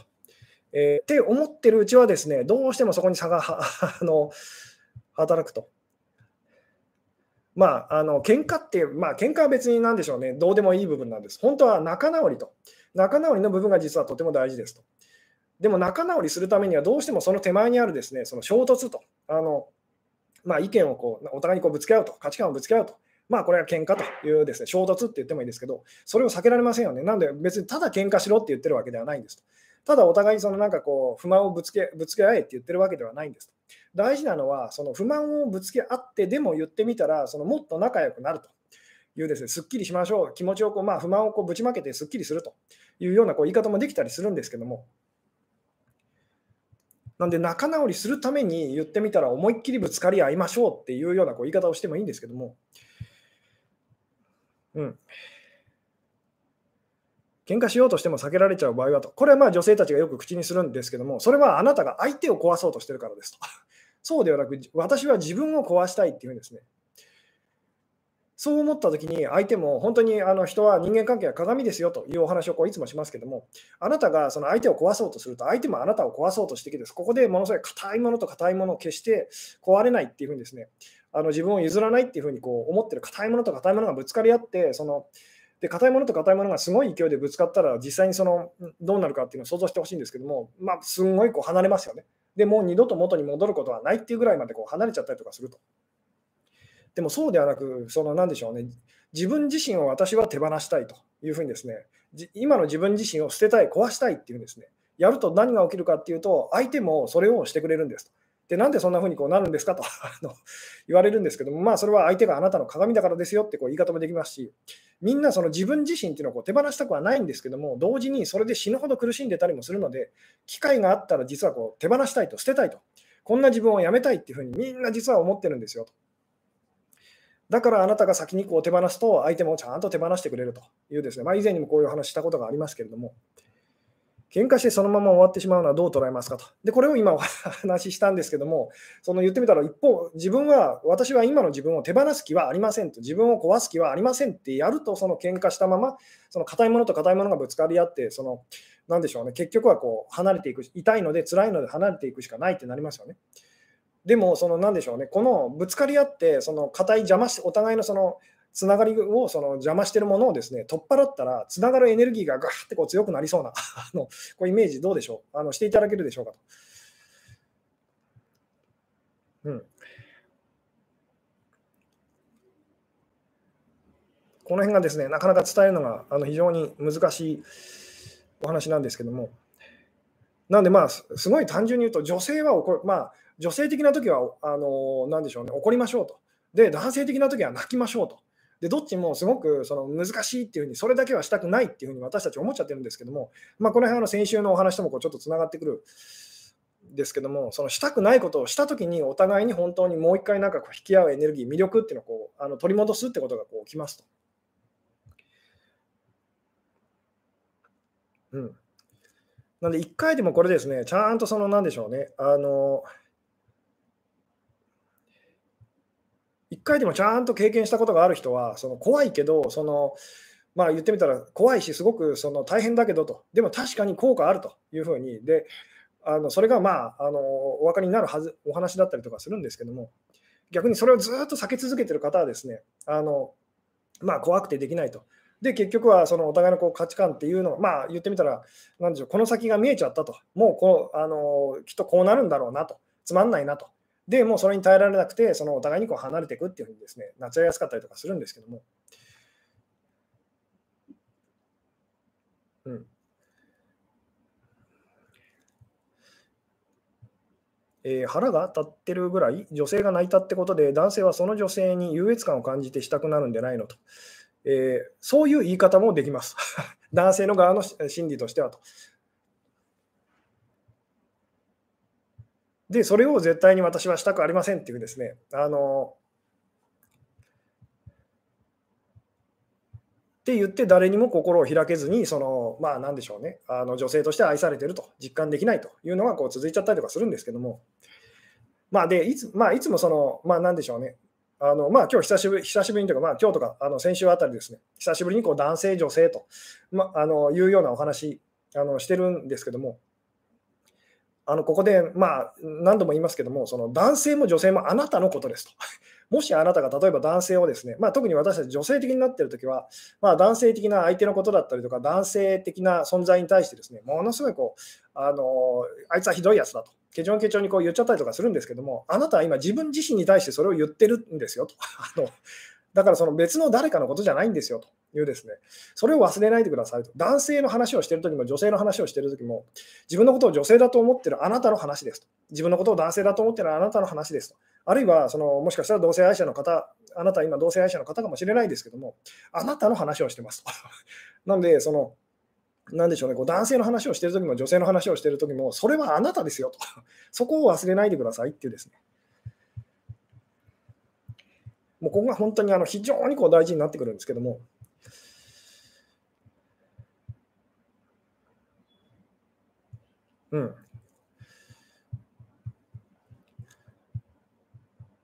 えー、って思ってるうちはですね、どうしてもそこに差があの働くと。まあ、あの喧嘩って、まあ喧嘩は別に何でしょうね、どうでもいい部分なんです。本当は仲直りと。仲直りの部分が実はとても大事ですと。でも仲直りするためにはどうしてもその手前にあるですね、その衝突と。あのまあ、意見をこうお互いにこうぶつけ合うと、価値観をぶつけ合うと。まあこれは喧嘩というですね、衝突って言ってもいいですけど、それを避けられませんよね。なんで別にただ喧嘩しろって言ってるわけではないんですと。ただお互いにそのなんかこう不満をぶつけぶつけ合えって言ってるわけではないんですと。大事なのは、その不満をぶつけ合ってでも言ってみたら、そのもっと仲良くなるというですね、すっきりしましょう、気持ちをこう、まあ、不満をこうぶちまけてすっきりするというようなこう言い方もできたりするんですけども、なんで仲直りするために言ってみたら思いっきりぶつかり合いましょうっていうようなこう言い方をしてもいいんですけども、うん。喧嘩しようとしても避けられちゃう場合はと。これはまあ女性たちがよく口にするんですけども、それはあなたが相手を壊そうとしてるからですと。そうではなく、私は自分を壊したいっていうんですね。そう思った時に相手も本当にあの人は人間関係は鏡ですよというお話をこういつもしますけどもあなたがその相手を壊そうとすると相手もあなたを壊そうとしてきてここでものすごい硬いものと硬いものを決して壊れないっていうふうにですねあの自分を譲らないっていうふうにこう思ってる硬いものと硬いものがぶつかり合ってそので硬いものと硬いものがすごい勢いでぶつかったら実際にそのどうなるかっていうのを想像してほしいんですけども、まあ、すんごいこう離れますよね。でもう二度と元に戻ることはないっていうぐらいまでこう離れちゃったりとかすると。でもそうではなく、その何でしょうね、自分自身を私は手放したいというふうにですね、今の自分自身を捨てたい、壊したいっていうんですね、やると何が起きるかっていうと、相手もそれをしてくれるんですと。で、なんでそんなふうにこうなるんですかと 言われるんですけども、まあ、それは相手があなたの鏡だからですよってこう言い方もできますし、みんなその自分自身っていうのをこう手放したくはないんですけども、同時にそれで死ぬほど苦しんでたりもするので、機会があったら実はこう手放したいと、捨てたいと、こんな自分をやめたいっていうふうにみんな実は思ってるんですよと。だからあなたが先にこう手放すと、相手もちゃんと手放してくれるというですね、まあ、以前にもこういう話したことがありますけれども、喧嘩してそのまま終わってしまうのはどう捉えますかと。で、これを今お話ししたんですけども、その言ってみたら一方、自分は、私は今の自分を手放す気はありませんと、自分を壊す気はありませんってやると、その喧嘩したまま、その硬いものと硬いものがぶつかり合って、その、なんでしょうね、結局はこう離れていく、痛いので辛いので離れていくしかないってなりますよね。でも、そのなんでしょうね、このぶつかり合って、その硬い邪魔して、お互いのそのつながりをその邪魔しているものをですね取っ払ったら、つながるエネルギーがガーってこう強くなりそうな あのこうイメージどうでしょう？あのしていただけるでしょうかと。うん、この辺がですね、なかなか伝えるのがあの非常に難しいお話なんですけども、なんでまあ、すごい単純に言うと、女性は怒る、まあ、女性的な時は、あの、なんでしょうね、怒りましょうと。で、男性的な時は泣きましょうと。でどっちもすごくその難しいっていうふうに、それだけはしたくないっていうふうに私たち思っちゃってるんですけども、まあ、この辺の先週のお話ともこうちょっとつながってくるですけども、そのしたくないことをしたときに、お互いに本当にもう一回なんかこう引き合うエネルギー、魅力っていうのをこうあの取り戻すってことがこう起きますと。うん。なんで、1回でもこれですね、ちゃんとその、なんでしょうね、あの、1回でもちゃんと経験したことがある人は、その怖いけど、そのまあ、言ってみたら怖いし、すごくその大変だけどと、でも確かに効果あると。いうふうに、であのそれが、まあ、あのお分かりになるはずお話だったりとかするんですけども、逆にそれをずっと避け続けてる方はですね、あのまあ、怖くてできないと。で、結局はそのお互いのこう価値観っていうのを、まあ、言ってみたら、なんでしょう、この先が見えちゃったと、もうこうあのきっとこうなるんだろうなと、つまんないなと。で、もうそれに耐えられなくて、そのお互いにこう離れていくっていうふうにですね、なっちゃいやすかったりとかするんですけども。うん。えー、腹が立ってるぐらい女性が泣いたってことで男性はその女性に優越感を感じてしたくなるんじゃないのと、えー、そういう言い方もできます 男性の側の心理としてはとで、それを絶対に私はしたくありませんっていうですね、あの、って言って誰にも心を開けずに、その、まあなんでしょうね、あの女性として愛されてると実感できないというのがこう続いちゃったりとかするんですけども、まあで、いつ,、まあ、いつもその、まあなんでしょうね、あのまあ今日久しぶり、久しぶりにというか、まあ今日とかあの先週あたりですね、久しぶりにこう男性、女性と、ま、あのいうようなお話あのしてるんですけども、あのここで、まあ、何度も言いますけども、その男性も女性もあなたのことですと。もしあなたが例えば男性をですね、まあ、特に私たち女性的になっているときは、まあ、男性的な相手のことだったりとか、男性的な存在に対してですね、ものすごいこう、あのあいつはひどいやつだと、ケチョンケチョンにこう言っちゃったりとかするんですけども、あなたは今自分自身に対してそれを言ってるんですよと。あのだからその別の誰かのことじゃないんですよと。いうですね、それを忘れないでくださいと。男性の話をしているときも、女性の話をしているときも、自分のことを女性だと思っているあなたの話ですと。自分のことを男性だと思っているあなたの話ですと。あるいはその、もしかしたら同性愛者の方、あなた今同性愛者の方かもしれないですけども、あなたの話をしてますと。なので、その、なんでしょうね、こう男性の話をしているときも、女性の話をしているときも、それはあなたですよと。そこを忘れないでくださいっていうですね。もうここが本当にあの非常にこう大事になってくるんですけども、うん。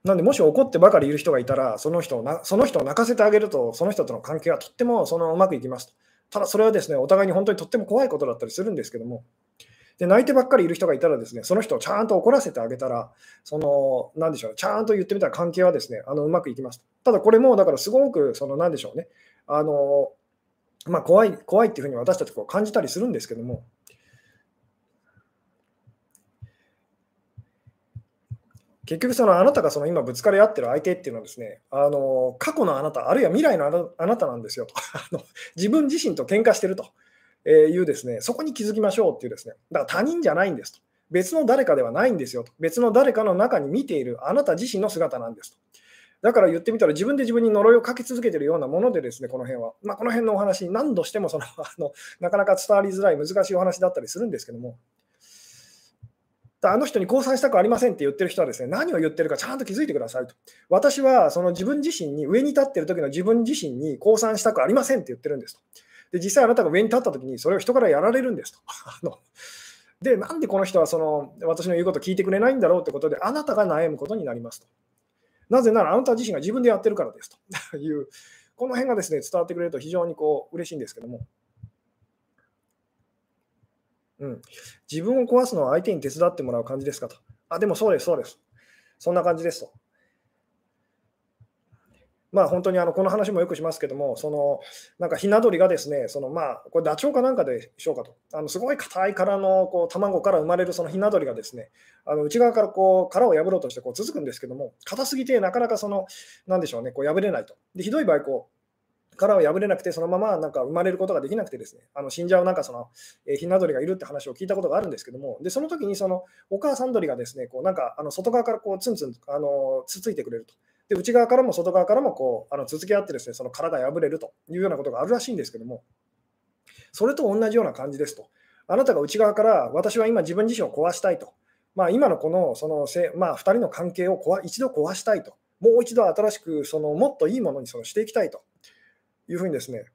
なんで、もし怒ってばかりいる人がいたら、その人をなその人を泣かせてあげると、その人との関係はとってもそのうまくいきます。ただ、それはですね、お互いに本当にとっても怖いことだったりするんですけども、で泣いてばっかりいる人がいたらですね、その人をちゃんと怒らせてあげたら、その、なんでしょう、ちゃんと言ってみたら関係はですね、あのうまくいきます。ただ、これも、だからすごく、その、なんでしょうね、あの、まあ、怖い、怖いっていうふうに私たちこう感じたりするんですけども、結局そのあなたがその今ぶつかり合ってる相手っていうのはですね、あの過去のあなた、あるいは未来のあなたなんですよと。自分自身と喧嘩してるというですね、そこに気づきましょうっていうですね、だから他人じゃないんですと。別の誰かではないんですよと。別の誰かの中に見ているあなた自身の姿なんですと。だから言ってみたら自分で自分に呪いをかけ続けているようなものでですね、この辺は。まあ、この辺のお話、何度してもそのあのなかなか伝わりづらい難しいお話だったりするんですけども、あの人に交際したくありませんって言ってる人はですね、何を言ってるかちゃんと気づいてくださいと。私はその自分自身に、上に立ってる時の自分自身に交際したくありませんって言ってるんですと。で、実際あなたが上に立った時にそれを人からやられるんですと。あので、なんでこの人はその私の言うことを聞いてくれないんだろうってことで、あなたが悩むことになりますと。なぜならあなた自身が自分でやってるからですと いう、この辺がですね、伝わってくれると非常にこう嬉しいんですけども。うん、自分を壊すのは相手に手伝ってもらう感じですかと。あ、でもそうです、そうです。そんな感じですと。まあ、本当にあのこの話もよくしますけども、そのなんかひな鳥がですね、そのまあ、これダチョウかなんかでしょうかと、あのすごい硬い殻のこう卵から生まれるそのひな鳥がですね、あの内側からこう殻を破ろうとしてこう続くんですけども、硬すぎてなかなかその、なんでしょうね、こう破れないと。でひどい場合こう、殻を破れなくて、そのままなんか生まれることができなくてですね、あの死んじゃうなんかその、えー、ひな鳥がいるって話を聞いたことがあるんですけども、でその時にそのお母さん鳥がですね、こうなんかあの外側からこうツンツンあのつついてくれると。で内側からも外側からもこうあの続き合ってですねその殻が破れるというようなことがあるらしいんですけども。それと同じような感じですと。あなたが内側から私は今自分自身を壊したいと、まあ、今のこのそのせ、まあ、2人の関係を壊一度壊したいと。もう一度新しくそのもっといいものにそのしていきたいと。いうふうにですね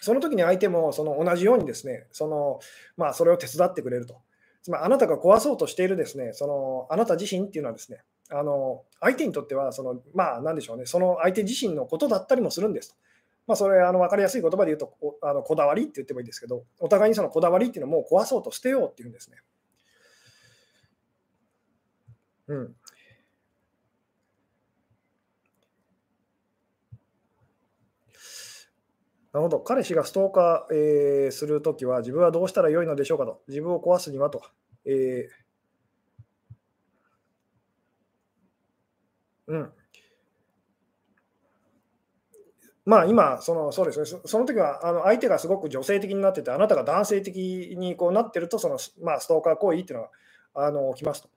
その時に相手もその同じようにですねその、まあ、それを手伝ってくれるとつまりあなたが壊そうとしているですねそのあなた自身っていうのはですねあの相手にとってはその、まあ、なんでしょうね、その相手自身のことだったりもするんですと。まあ、それ、あの分かりやすい言葉で言うとこあの、こだわりって言ってもいいですけど、お互いにそのこだわりっていうのをもう壊そうと捨てようっていうんですね。うん。なるほど。彼氏がストーカー、えー、するときは自分はどうしたらよいのでしょうかと。自分を壊すにはと。えーうん。まあ今、そのそうですね、その時はあの相手がすごく女性的になってて、あなたが男性的にこうなってると、そのまあ、ストーカー行為っていうのはあの起きますと。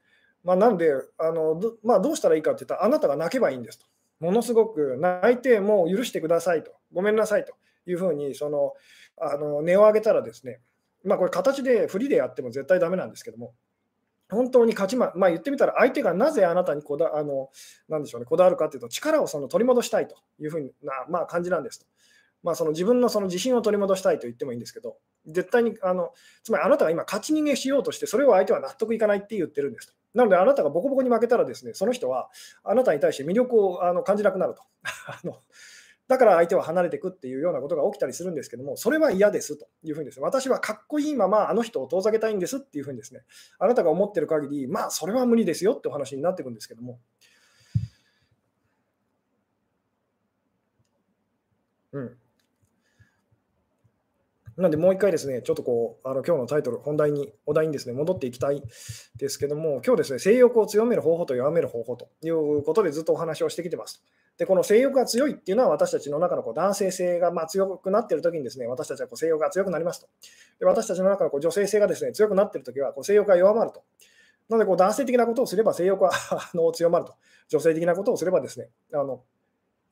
まあ、なのであのど、まあ、どうしたらいいかって言ったら、あなたが泣けばいいんですと。ものすごく泣いて、もう許してくださいと、ごめんなさいというふうにそのあの値を上げたらですね、まあ、これ、形でフリでやっても絶対ダメなんですけども、本当に勝ちま、まあ、言ってみたら、相手がなぜあなたにこだあのなんでしょう、ね、こだわるかというと、力をその取り戻したいというふうな、まあ、感じなんですと。まあ、その自分のその自信を取り戻したいと言ってもいいんですけど、絶対にあの、つまりあなたが今、勝ち逃げしようとして、それを相手は納得いかないって言ってるんですと。なので、あなたがボコボコに負けたら、ですねその人はあなたに対して魅力をあの感じなくなると。あのだから相手は離れていくっていうようなことが起きたりするんですけども、それは嫌ですというふうにですね、私はかっこいいままあの人を遠ざけたいんですっていうふうにですね、あなたが思ってる限り、まあそれは無理ですよってお話になっていくんですけども。うん。なんでもう一回ですね、ちょっとこう、あの今日のタイトル、本題に、お題にですね、戻っていきたいですけども、今日ですね、性欲を強める方法と弱める方法ということでずっとお話をしてきてます。で、この性欲が強いっていうのは私たちの中のこう男性性がまあ強くなっているときにですね、私たちはこう性欲が強くなりますと。で私たちの中のこう女性性がですね強くなっているときはこう性欲が弱まると。なのでこう男性的なことをすれば性欲はの強まると。女性的なことをすればですね、あの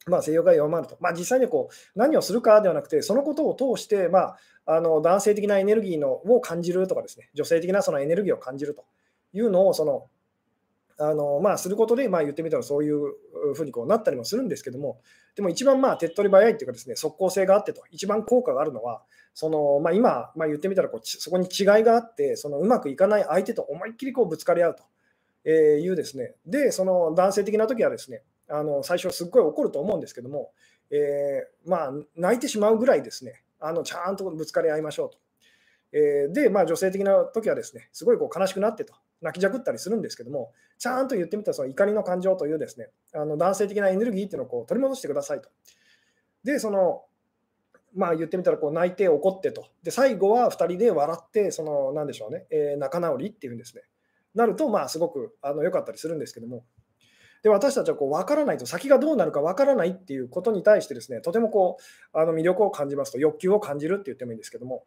まあ、性欲が弱まると。まあ、実際にこう何をするかではなくて、そのことを通して、まあ、あの男性的なエネルギーのを感じるとかですね、女性的なそのエネルギーを感じるというのをそのあのまあ、することで、まあ、言ってみたらそういうふうにこうなったりもするんですけども、でも一番まあ手っ取り早いっていうかですね、即効性があってと、一番効果があるのは、そのまあ、今、まあ、言ってみたらこうそこに違いがあって、そのうまくいかない相手と思いっきりこうぶつかり合うというですね、で、その男性的な時はですね、あの最初すっごい怒ると思うんですけども、えー、まあ、泣いてしまうぐらいですね、あのちゃんとぶつかり合いましょうと。えー、で、まあ、女性的な時はですね、すごいこう悲しくなってと、泣きじゃくったりするんですけども、ちゃんと言ってみたらその怒りの感情というですね、あの男性的なエネルギーっていうのをこう取り戻してくださいと。で、その、まあ言ってみたらこう泣いて怒ってと。で、最後は2人で笑って、その、なんでしょうね、えー、仲直りっていうんですね。なると、まあすごくあの良かったりするんですけども。で私たちはこう分からないと、先がどうなるか分からないっていうことに対してですね、とてもこうあの魅力を感じますと、欲求を感じるって言ってもいいんですけども、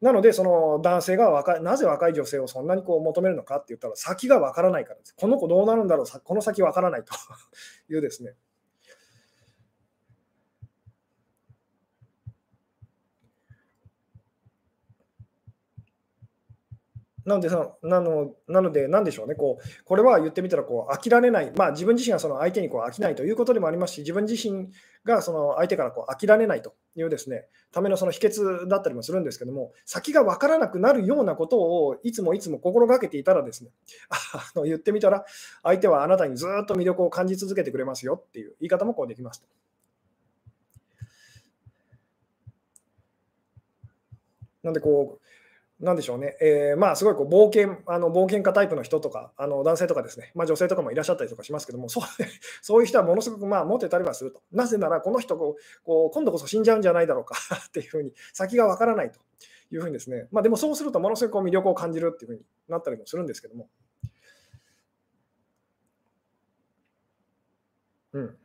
なので、その男性が若いなぜ若い女性をそんなにこう求めるのかって言ったら、先がわからないからです。この子どうなるんだろう、この先わからないというですね。なのでそのなの、なので、なんでしょうね、こうこれは言ってみたらこう飽きられない、まあ、自分自身がその相手にこう飽きないということでもありますし、自分自身がその相手からこう飽きられないというですねためのその秘訣だったりもするんですけども、先が分からなくなるようなことをいつもいつも心がけていたらですね、あの言ってみたら、相手はあなたにずっと魅力を感じ続けてくれますよっていう言い方もこうできますと。なんでこうなんでしょうね、えー、まあすごいこう冒険あの冒険家タイプの人とか、あの男性とかですね、まあ、女性とかもいらっしゃったりとかしますけども、そう そういう人はものすごくまあモテたりはすると。なぜなら、この人こう、今度こそ死んじゃうんじゃないだろうか っていうふうに、先がわからないというふうにですね、まあ、でもそうすると、ものすごく魅力を感じるっていうふうになったりもするんですけども。うん。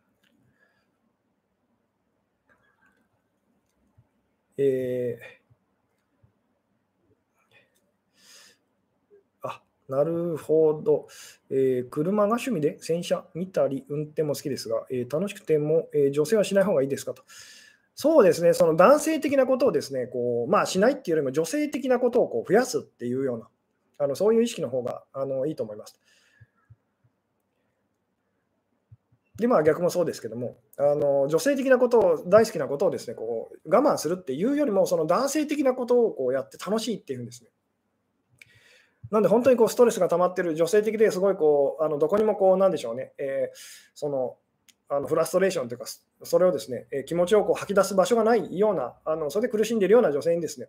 えーなるほど、えー、車が趣味で洗車見たり、運転も好きですが、えー、楽しくても、えー、女性はしない方がいいですかと。そうですね、その男性的なことをですね、こうまあ、しないっていうよりも女性的なことをこう増やすっていうような、あのそういう意識の方があのいいと思います。で、まあ逆もそうですけども、あの女性的なことを、大好きなことをですね、こう我慢するっていうよりも、その男性的なことをこうやって楽しいっていうんですね。なんで本当にこうストレスが溜まってる女性的ですごいこうあのどこにもこうなんでしょうね、えー、そのあのフラストレーションというか、それをですね、え気持ちをこう吐き出す場所がないような、あのそれで苦しんでいるような女性にですね、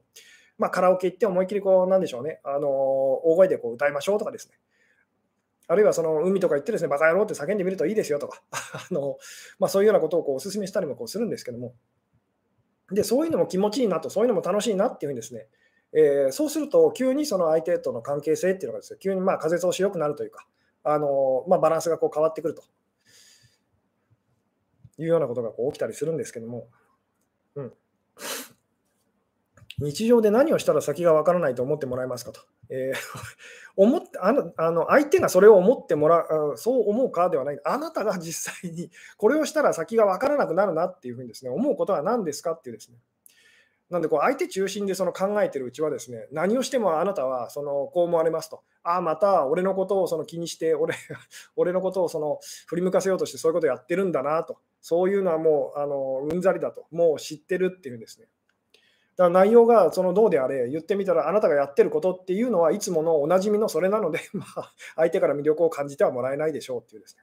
まあ、カラオケ行って思いっきりこう、なんでしょうね、あの大声でこう歌いましょうとかですね、あるいはその海とか行ってですね、バカ野郎って叫んでみるといいですよとか、あのまあ、そういうようなことをこうお勧めしたりもこうするんですけども、で、そういうのも気持ちいいなと、そういうのも楽しいなっていうふうにですね、えー、そうすると、急にその相手との関係性っていうのがですね、急にまあ風通し良くなるというか、あのまあ、バランスがこう変わってくると。いうようなことがこう起きたりするんですけども、うん、日常で何をしたら先がわからないと思ってもらえますかと。えー、思ってあのあの相手がそれを思ってもらう、そう思うかではない、あなたが実際にこれをしたら先が分からなくなるなっていうふうにですね思うことは何ですかっていうですね、なんでこう相手中心でその考えてるうちはですね何をしてもあなたはそのこう思われますと。ああまた俺のことをその気にして俺 俺のことをその振り向かせようとしてそういうことやってるんだなと。そういうのはもうあのうんざりだと。もう知ってるっていうんですね。だから内容がそのどうであれ言ってみたらあなたがやってることっていうのはいつものおなじみのそれなので、まあ、相手から魅力を感じてはもらえないでしょうっていうですね。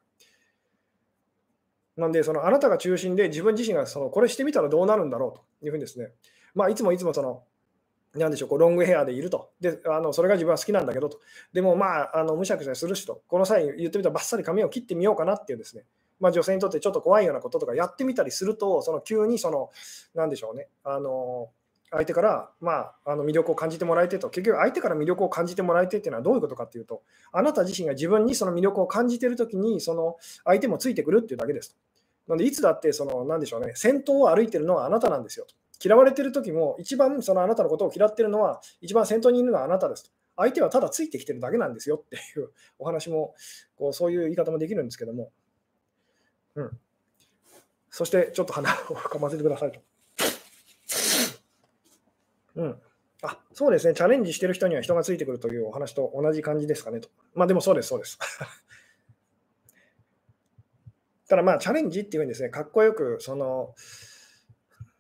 なんで、そのあなたが中心で自分自身がそのこれしてみたらどうなるんだろうというふうにですね、まあ、いつもいつもその、なんでしょう、こうロングヘアでいると。で、あのそれが自分は好きなんだけどと。でも、まあ、あのむしゃくしゃするしと。この際、言ってみたらばっさり髪を切ってみようかなっていうですね、まあ、女性にとってちょっと怖いようなこととかやってみたりすると、その急にその、なんでしょうね、あの相手から、まあ、あの魅力を感じてもらえてと、結局相手から魅力を感じてもらえてっていうのはどういうことかっていうと、あなた自身が自分にその魅力を感じてるときに、その相手もついてくるっていうだけです。なので、いつだって、その、なんでしょうね、先頭を歩いてるのはあなたなんですよと。嫌われてる時も、一番そのあなたのことを嫌ってるのは、一番先頭にいるのはあなたですと。相手はただついてきてるだけなんですよっていう お話も、こうそういう言い方もできるんですけども、うん。そして、ちょっと鼻をかませてくださいと。うん。あ、そうですね。チャレンジしてる人には人がついてくるというお話と同じ感じですかねと。まあでもそうです、そうです。ただまあチャレンジっていうふうにですね、かっこよく、その、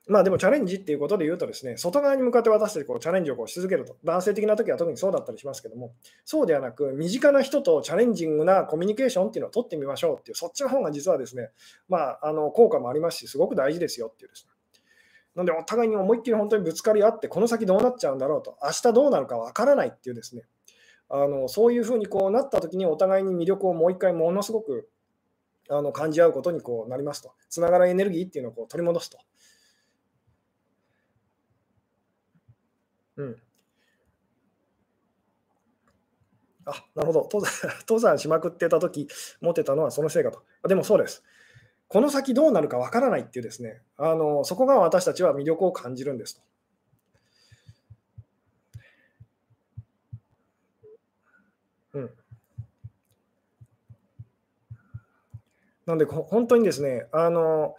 まあでもチャレンジっていうことで言うとですね、外側に向かって私たちこうチャレンジをこうし続けると、男性的な時は特にそうだったりしますけども、そうではなく、身近な人とチャレンジングなコミュニケーションっていうのを取ってみましょうっていう、そっちの方が実はですね、まあ、あの効果もありますし、すごく大事ですよっていうですね。なので、お互いに思いっきり本当にぶつかり合って、この先どうなっちゃうんだろうと、明日どうなるかわからないっていうですね、あのそういうふうにこうなった時にお互いに魅力をもう一回ものすごくあの感じ合うことにこうなりますと。つながるエネルギーっていうのをこう取り戻すと。うん。あ、なるほど。登山 登山しまくってた時持ってたのはそのせいかと。でもそうです。この先どうなるかわからないっていうですね、あのそこが私たちは魅力を感じるんですと。うん。なんで、本当にですね、あの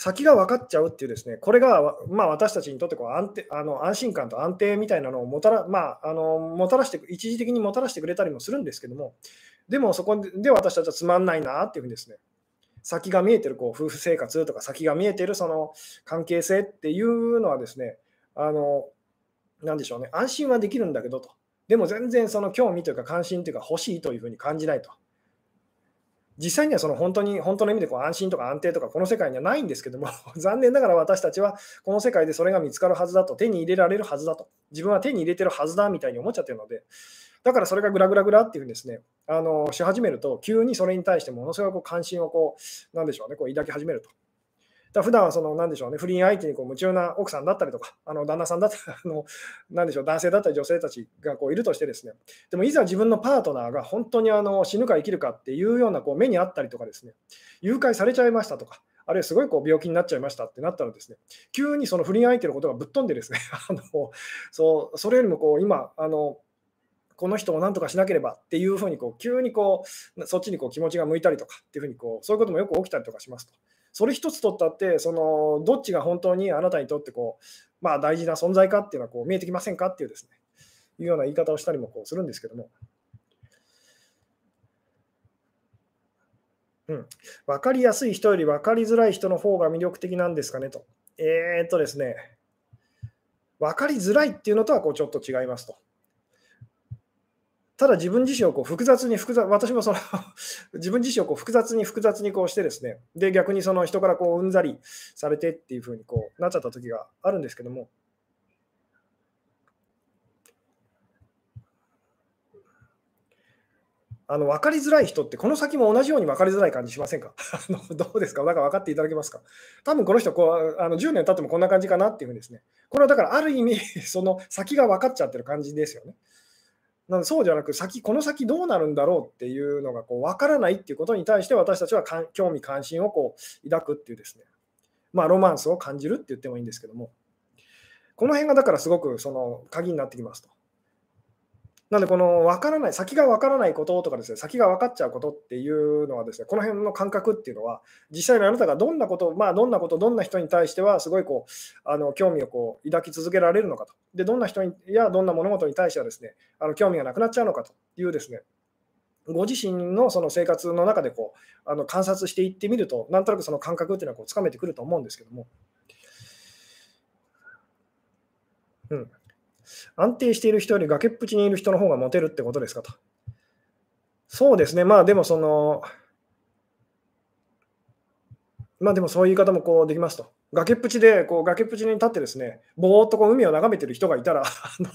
先が分かっちゃうっていうですね、これが、まあ、私たちにとってこう安定あの安心感と安定みたいなのをもたら,、まあ、あのもたらして、一時的にもたらしてくれたりもするんですけども、でもそこで私たちはつまんないなっていうふうにですね、先が見えてるこう夫婦生活とか先が見えてるその関係性っていうのはですね、あの、なんでしょうね、安心はできるんだけどと。でも全然その興味というか関心というか欲しいというふうに感じないと。実際にはその本当に本当の意味でこう安心とか安定とかこの世界にはないんですけども 残念ながら私たちはこの世界でそれが見つかるはずだと手に入れられるはずだと。自分は手に入れてるはずだみたいに思っちゃってるので。だからそれがぐらぐらグラっていうふうにですねあのし始めると急にそれに対してものすごく関心をこうなんでしょうねこう抱き始めると。だ普段はその、なんでしょうね、不倫相手にこう夢中な奥さんだったりとか、あの旦那さんだったり、あのなんでしょう、男性だったり女性たちがこういるとしてですね、でもいざ自分のパートナーが本当にあの死ぬか生きるかっていうようなこう目にあったりとかですね、誘拐されちゃいましたとか、あるいはすごいこう病気になっちゃいましたってなったらですね、急にその不倫相手のことがぶっ飛んでですね、あのそうそれよりもこう今、あのこの人を何とかしなければっていうふうにこう急にこうそっちにこう気持ちが向いたりとかっていうふうにこうそういうこともよく起きたりとかしますと。それ一つ取ったって、そのどっちが本当にあなたにとってこう、まあ、大事な存在かっていうのはこう見えてきませんかっていうですね、いうような言い方をしたりもこうするんですけども。うん、分かりやすい人より分かりづらい人の方が魅力的なんですかねと。えー、っとですね、分かりづらいっていうのとはこうちょっと違いますと。ただ自分自身をこう複雑に複雑、私もその 自分自身をこう複雑に複雑にこうしてですね、で逆にその人からこううんざりされてっていうふうにこうなっちゃった時があるんですけども、あの分かりづらい人って、この先も同じように分かりづらい感じしませんか？あのどうですか？なんか分かっていただけますか？多分この人こうあの、10年経ってもこんな感じかなっていうふうにですね、これはだからある意味、その先が分かっちゃってる感じですよね。なんでそうじゃなく先、この先どうなるんだろうっていうのがこう分からないっていうことに対して私たちは興味関心をこう抱くっていうですね、まあ、ロマンスを感じるって言ってもいいんですけども、この辺がだからすごくその鍵になってきますと。なので、この分からない、先が分からないこととかですね、先が分かっちゃうことっていうのはですね、この辺の感覚っていうのは、実際にあなたがどんなこと、まあ、どんなこと、どんな人に対しては、すごいこう、あの興味をこう抱き続けられるのかと。で、どんな人にやどんな物事に対してはですね、あの興味がなくなっちゃうのかというですね、ご自身のその生活の中でこうあの観察していってみると、なんとなくその感覚っていうのはこうつかめてくると思うんですけども。うん、安定している人より崖っぷちにいる人の方がモテるってことですかと。そうですね、まあでもその、まあでもそういう言い方もこうできますと。崖っぷちで、こう崖っぷちに立ってですね、ぼーっとこう海を眺めてる人がいたら、あの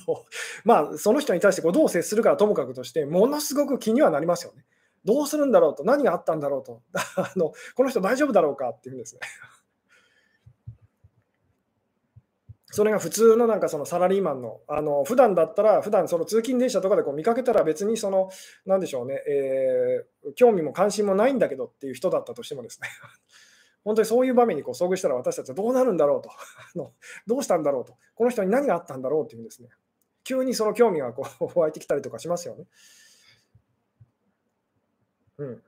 まあその人に対してこうどう接するかはともかくとして、ものすごく気にはなりますよね。どうするんだろうと、何があったんだろうと、あのこの人大丈夫だろうかっていうんですね。それが普通のなんかそのサラリーマンの、あの普段だったら、普段その通勤電車とかでこう見かけたら別にその、なんでしょうね、えー、興味も関心もないんだけどっていう人だったとしてもですね、本当にそういう場面にこう遭遇したら私たちはどうなるんだろうと。どうしたんだろうと、この人に何があったんだろうっていうですね、急にその興味がこう湧いてきたりとかしますよね。うん。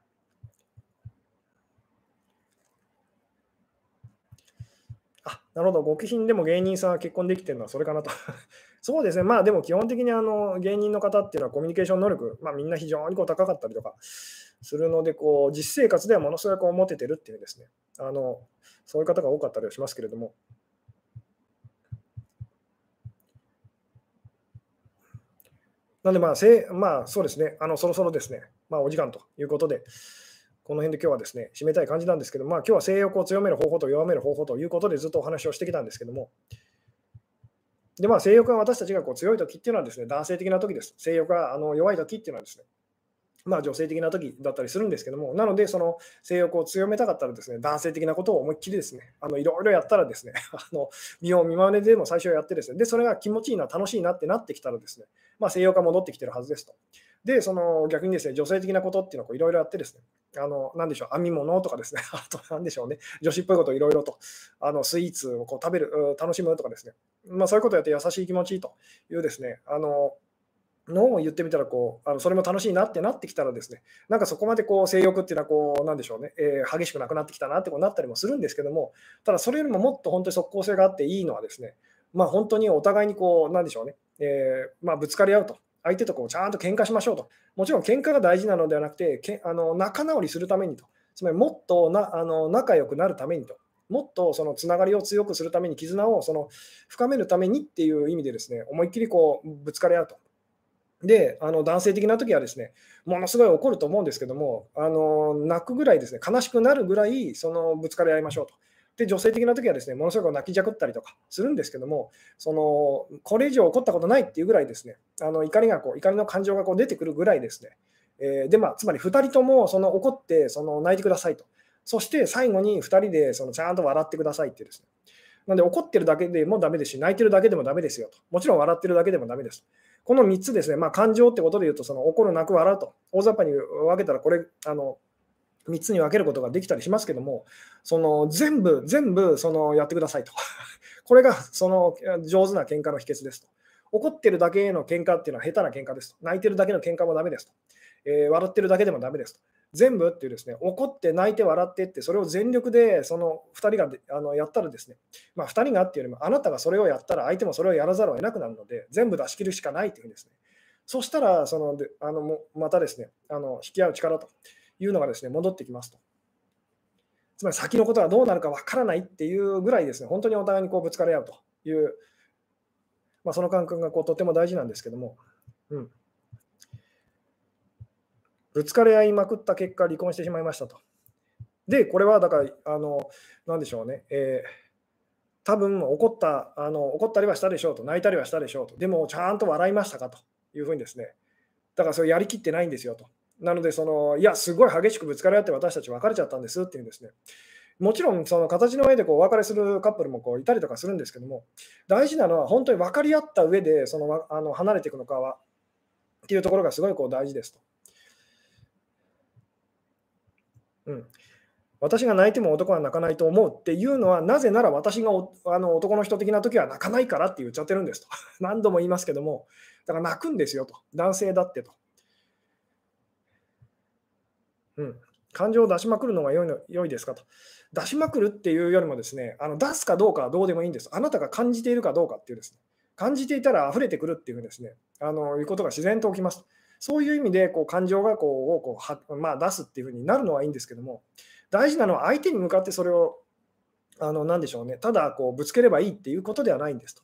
あ、なるほど、極貧でも芸人さんは結婚できてるのはそれかなと。そうですね、まあでも基本的にあの芸人の方っていうのはコミュニケーション能力、まあ、みんな非常にこう高かったりとかするので、こう実生活ではものすごいこうモテてるっていうですね。あの、そういう方が多かったりはしますけれども。なんでまあ、せまあ、そうですね、あのそろそろですね、まあ、お時間ということで、この辺で今日はですね、締めたい感じなんですけど、まあ今日は性欲を強める方法と弱める方法ということでずっとお話をしてきたんですけども、でまあ性欲が私たちがこう強い時っていうのはですね、男性的な時です。性欲があの弱い時っていうのはですね、まあ女性的な時だったりするんですけども、なのでその性欲を強めたかったらですね、男性的なことを思いっきりですね、あのいろいろやったらですね、あの見よう見まねでも最初やってですね、で、それが気持ちいいな、楽しいなってなってきたらですね、まあ性欲が戻ってきてるはずですと。で、その逆にですね、女性的なことっていうのをいろいろやってですね、あの、なんでしょう、編み物とかですね、あと、なんでしょうね、女子っぽいこといろいろと、あの、スイーツをこう食べる、楽しむとかですね、まあ、そういうことをやって優しい気持ちいいというですね、あの、のを言ってみたらこうあの、それも楽しいなってなってきたらですね、なんかそこまでこう性欲っていうのはこう、なんでしょうね、えー、激しくなくなってきたなってこうなったりもするんですけども、ただそれよりももっと本当に即効性があっていいのはですね、まあ、本当にお互いにこう、なんでしょうね、えー、まあ、ぶつかり合うと。相手とこうちゃんと喧嘩しましょうと。もちろん喧嘩が大事なのではなくて、けあの仲直りするためにと。つまりもっとなあの仲良くなるためにと。もっとそのつながりを強くするために、絆をその深めるためにっていう意味でですね、思いっきりこうぶつかり合うと。で、あの男性的な時はですね、ものすごい怒ると思うんですけども、あの泣くぐらいですね、悲しくなるぐらいそのぶつかり合いましょうと。で、女性的な時はですね、ものすごく泣きじゃくったりとかするんですけども、そのこれ以上怒ったことないっていうぐらいですね、あの怒りがこう怒りの感情がこう出てくるぐらいですね、えー、で、まあ、つまり2人ともその怒ってその泣いてくださいと。そして最後に2人でそのちゃんと笑ってくださいってですね。なんで怒ってるだけでもダメですし、泣いてるだけでもダメですよと。もちろん笑ってるだけでもダメです。この3つですね、まあ、感情ってことで言うと、その怒る、泣く、笑うと、大雑把に分けたら、これ、あの3つに分けることができたりしますけども、その全部、全部そのやってくださいと。これがその上手な喧嘩の秘訣ですと。怒ってるだけの喧嘩っていうのは下手な喧嘩ですと。泣いてるだけの喧嘩もダメですと。えー、笑ってるだけでもダメですと。全部っていうですね、怒って泣いて笑ってって、それを全力でその2人があのやったらですね、まあ、2人がっていうよりも、あなたがそれをやったら相手もそれをやらざるを得なくなるので、全部出し切るしかないというふうにですね。そしたら、そのであのまたですね、あの引き合う力というのがですね、戻ってきますと。つまり先のことがどうなるかわからないっていうぐらいですね、本当にお互いにこうぶつかり合うという、まあ、その感覚がこうとても大事なんですけども、うん、ぶつかり合いまくった結果、離婚してしまいましたと。で、これはだから、あのなんでしょうね、えー、多分怒ったあの、怒ったりはしたでしょうと、泣いたりはしたでしょうと、でもちゃんと笑いましたかというふうにですね、だからそれやりきってないんですよと。なので、そのいや、すごい激しくぶつかり合って私たち別れちゃったんですっていうんですね。もちろん、その形の上でこうお別れするカップルもこういたりとかするんですけども、大事なのは本当に分かり合った上でそのあの離れていくのかはっていうところがすごいこう大事ですと。うん、私が泣いても男は泣かないと思うっていうのは、なぜなら私があの男の人的な時は泣かないからって言っちゃってるんですと。何度も言いますけども、だから泣くんですよと。男性だってと。うん、感情を出しまくるのが良いの良いですかと。出しまくるっていうよりもですね、あの出すかどうかはどうでもいいんです。あなたが感じているかどうかっていうですね、感じていたら溢れてくるっていうですね、あのいうことが自然と起きます。そういう意味でこう感情がこうをこうは、まあ、出すっていうふうになるのはいいんですけども、大事なのは相手に向かってそれを、あの何でしょうね、ただこうぶつければいいっていうことではないんですと。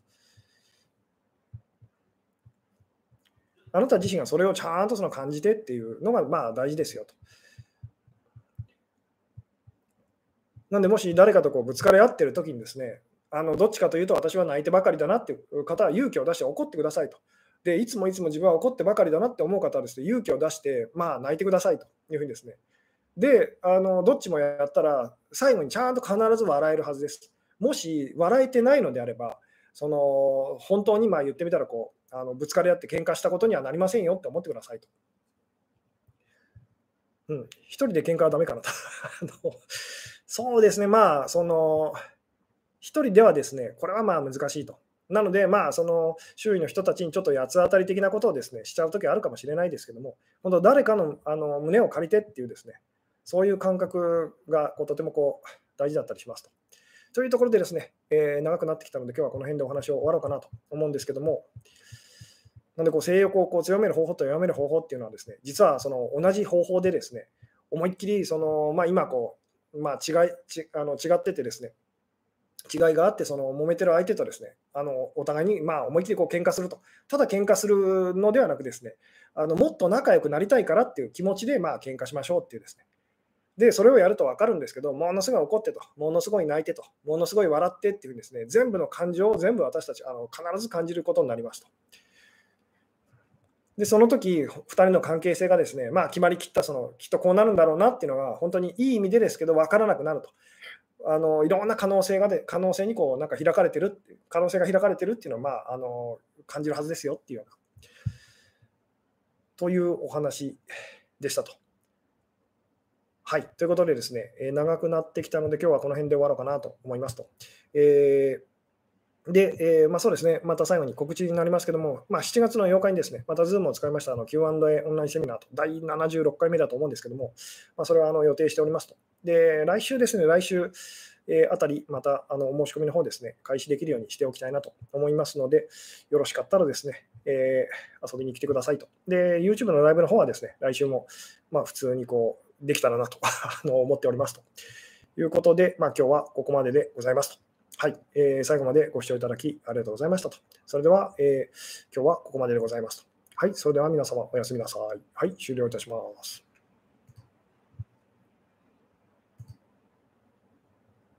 あなた自身がそれをちゃんとその感じてっていうのがまあ大事ですよと。なんで、もし誰かとこうぶつかり合ってる時にですね、あのどっちかというと私は泣いてばかりだなっていう方は勇気を出して怒ってくださいと。で、いつもいつも自分は怒ってばかりだなって思う方はですね、勇気を出して、まあ泣いてくださいというふうにですね。で、あのどっちもやったら、最後にちゃんと必ず笑えるはずです。もし笑えてないのであれば、その本当にまあ言ってみたらこうあのぶつかり合って喧嘩したことにはなりませんよって思ってくださいと。うん、一人で喧嘩はダメかなと。そうですね、まあ、その、一人ではですね、これはまあ難しいと。なので、まあ、その周囲の人たちにちょっと八つ当たり的なことをですね、しちゃうときあるかもしれないですけども、本当、誰かのあの胸を借りてっていうですね、そういう感覚がこうとてもこう大事だったりしますと。というところでですね、えー、長くなってきたので、今日はこの辺でお話を終わろうかなと思うんですけども、なんでこう性欲をこう強める方法と弱める方法っていうのはですね、実はその同じ方法でですね、思いっきりその、まあ、今こう、まあ、違いちあの違っててですね、違いがあって、その揉めてる相手とですね、あのお互いにまあ思いっきりこう喧嘩すると、ただ喧嘩するのではなくですね、あのもっと仲良くなりたいからっていう気持ちでまあ喧嘩しましょうっていうですね。で、それをやると分かるんですけど、ものすごい怒ってと、ものすごい泣いてと、ものすごい笑ってっていうですね、全部の感情を全部私たちあの必ず感じることになりますと。で、その時、2人の関係性がですね、まあ、決まりきった、その、きっとこうなるんだろうなっていうのが、本当にいい意味でですけど、分からなくなると。あのいろんな可能性がで、可能性にこう、なんか開かれてる、可能性が開かれてるっていうのは、まあ、あの感じるはずですよっていうような、というお話でしたと。はい。ということでですね、え、長くなってきたので、今日はこの辺で終わろうかなと思いますと。えーで、えー、まあ、そうですね、また最後に告知になりますけども、まあ、7月の8日にですね、また Zoom を使いましたあの Q&A オンラインセミナーと、第76回目だと思うんですけども、まあ、それはあの予定しておりますと。で、来週ですね、来週、えー、あたり、またあの申し込みの方ですね、開始できるようにしておきたいなと思いますので、よろしかったらですね、えー、遊びに来てくださいと。で、YouTube のライブの方はですね、来週も、まあ、普通にこう、できたらなと 思っておりますということで、まあ、今日はここまででございますと。はい、えー、最後までご視聴いただきありがとうございましたと。それでは、えー、今日はここまででございますと。はい、それでは皆様おやすみなさい。はい、終了いたします。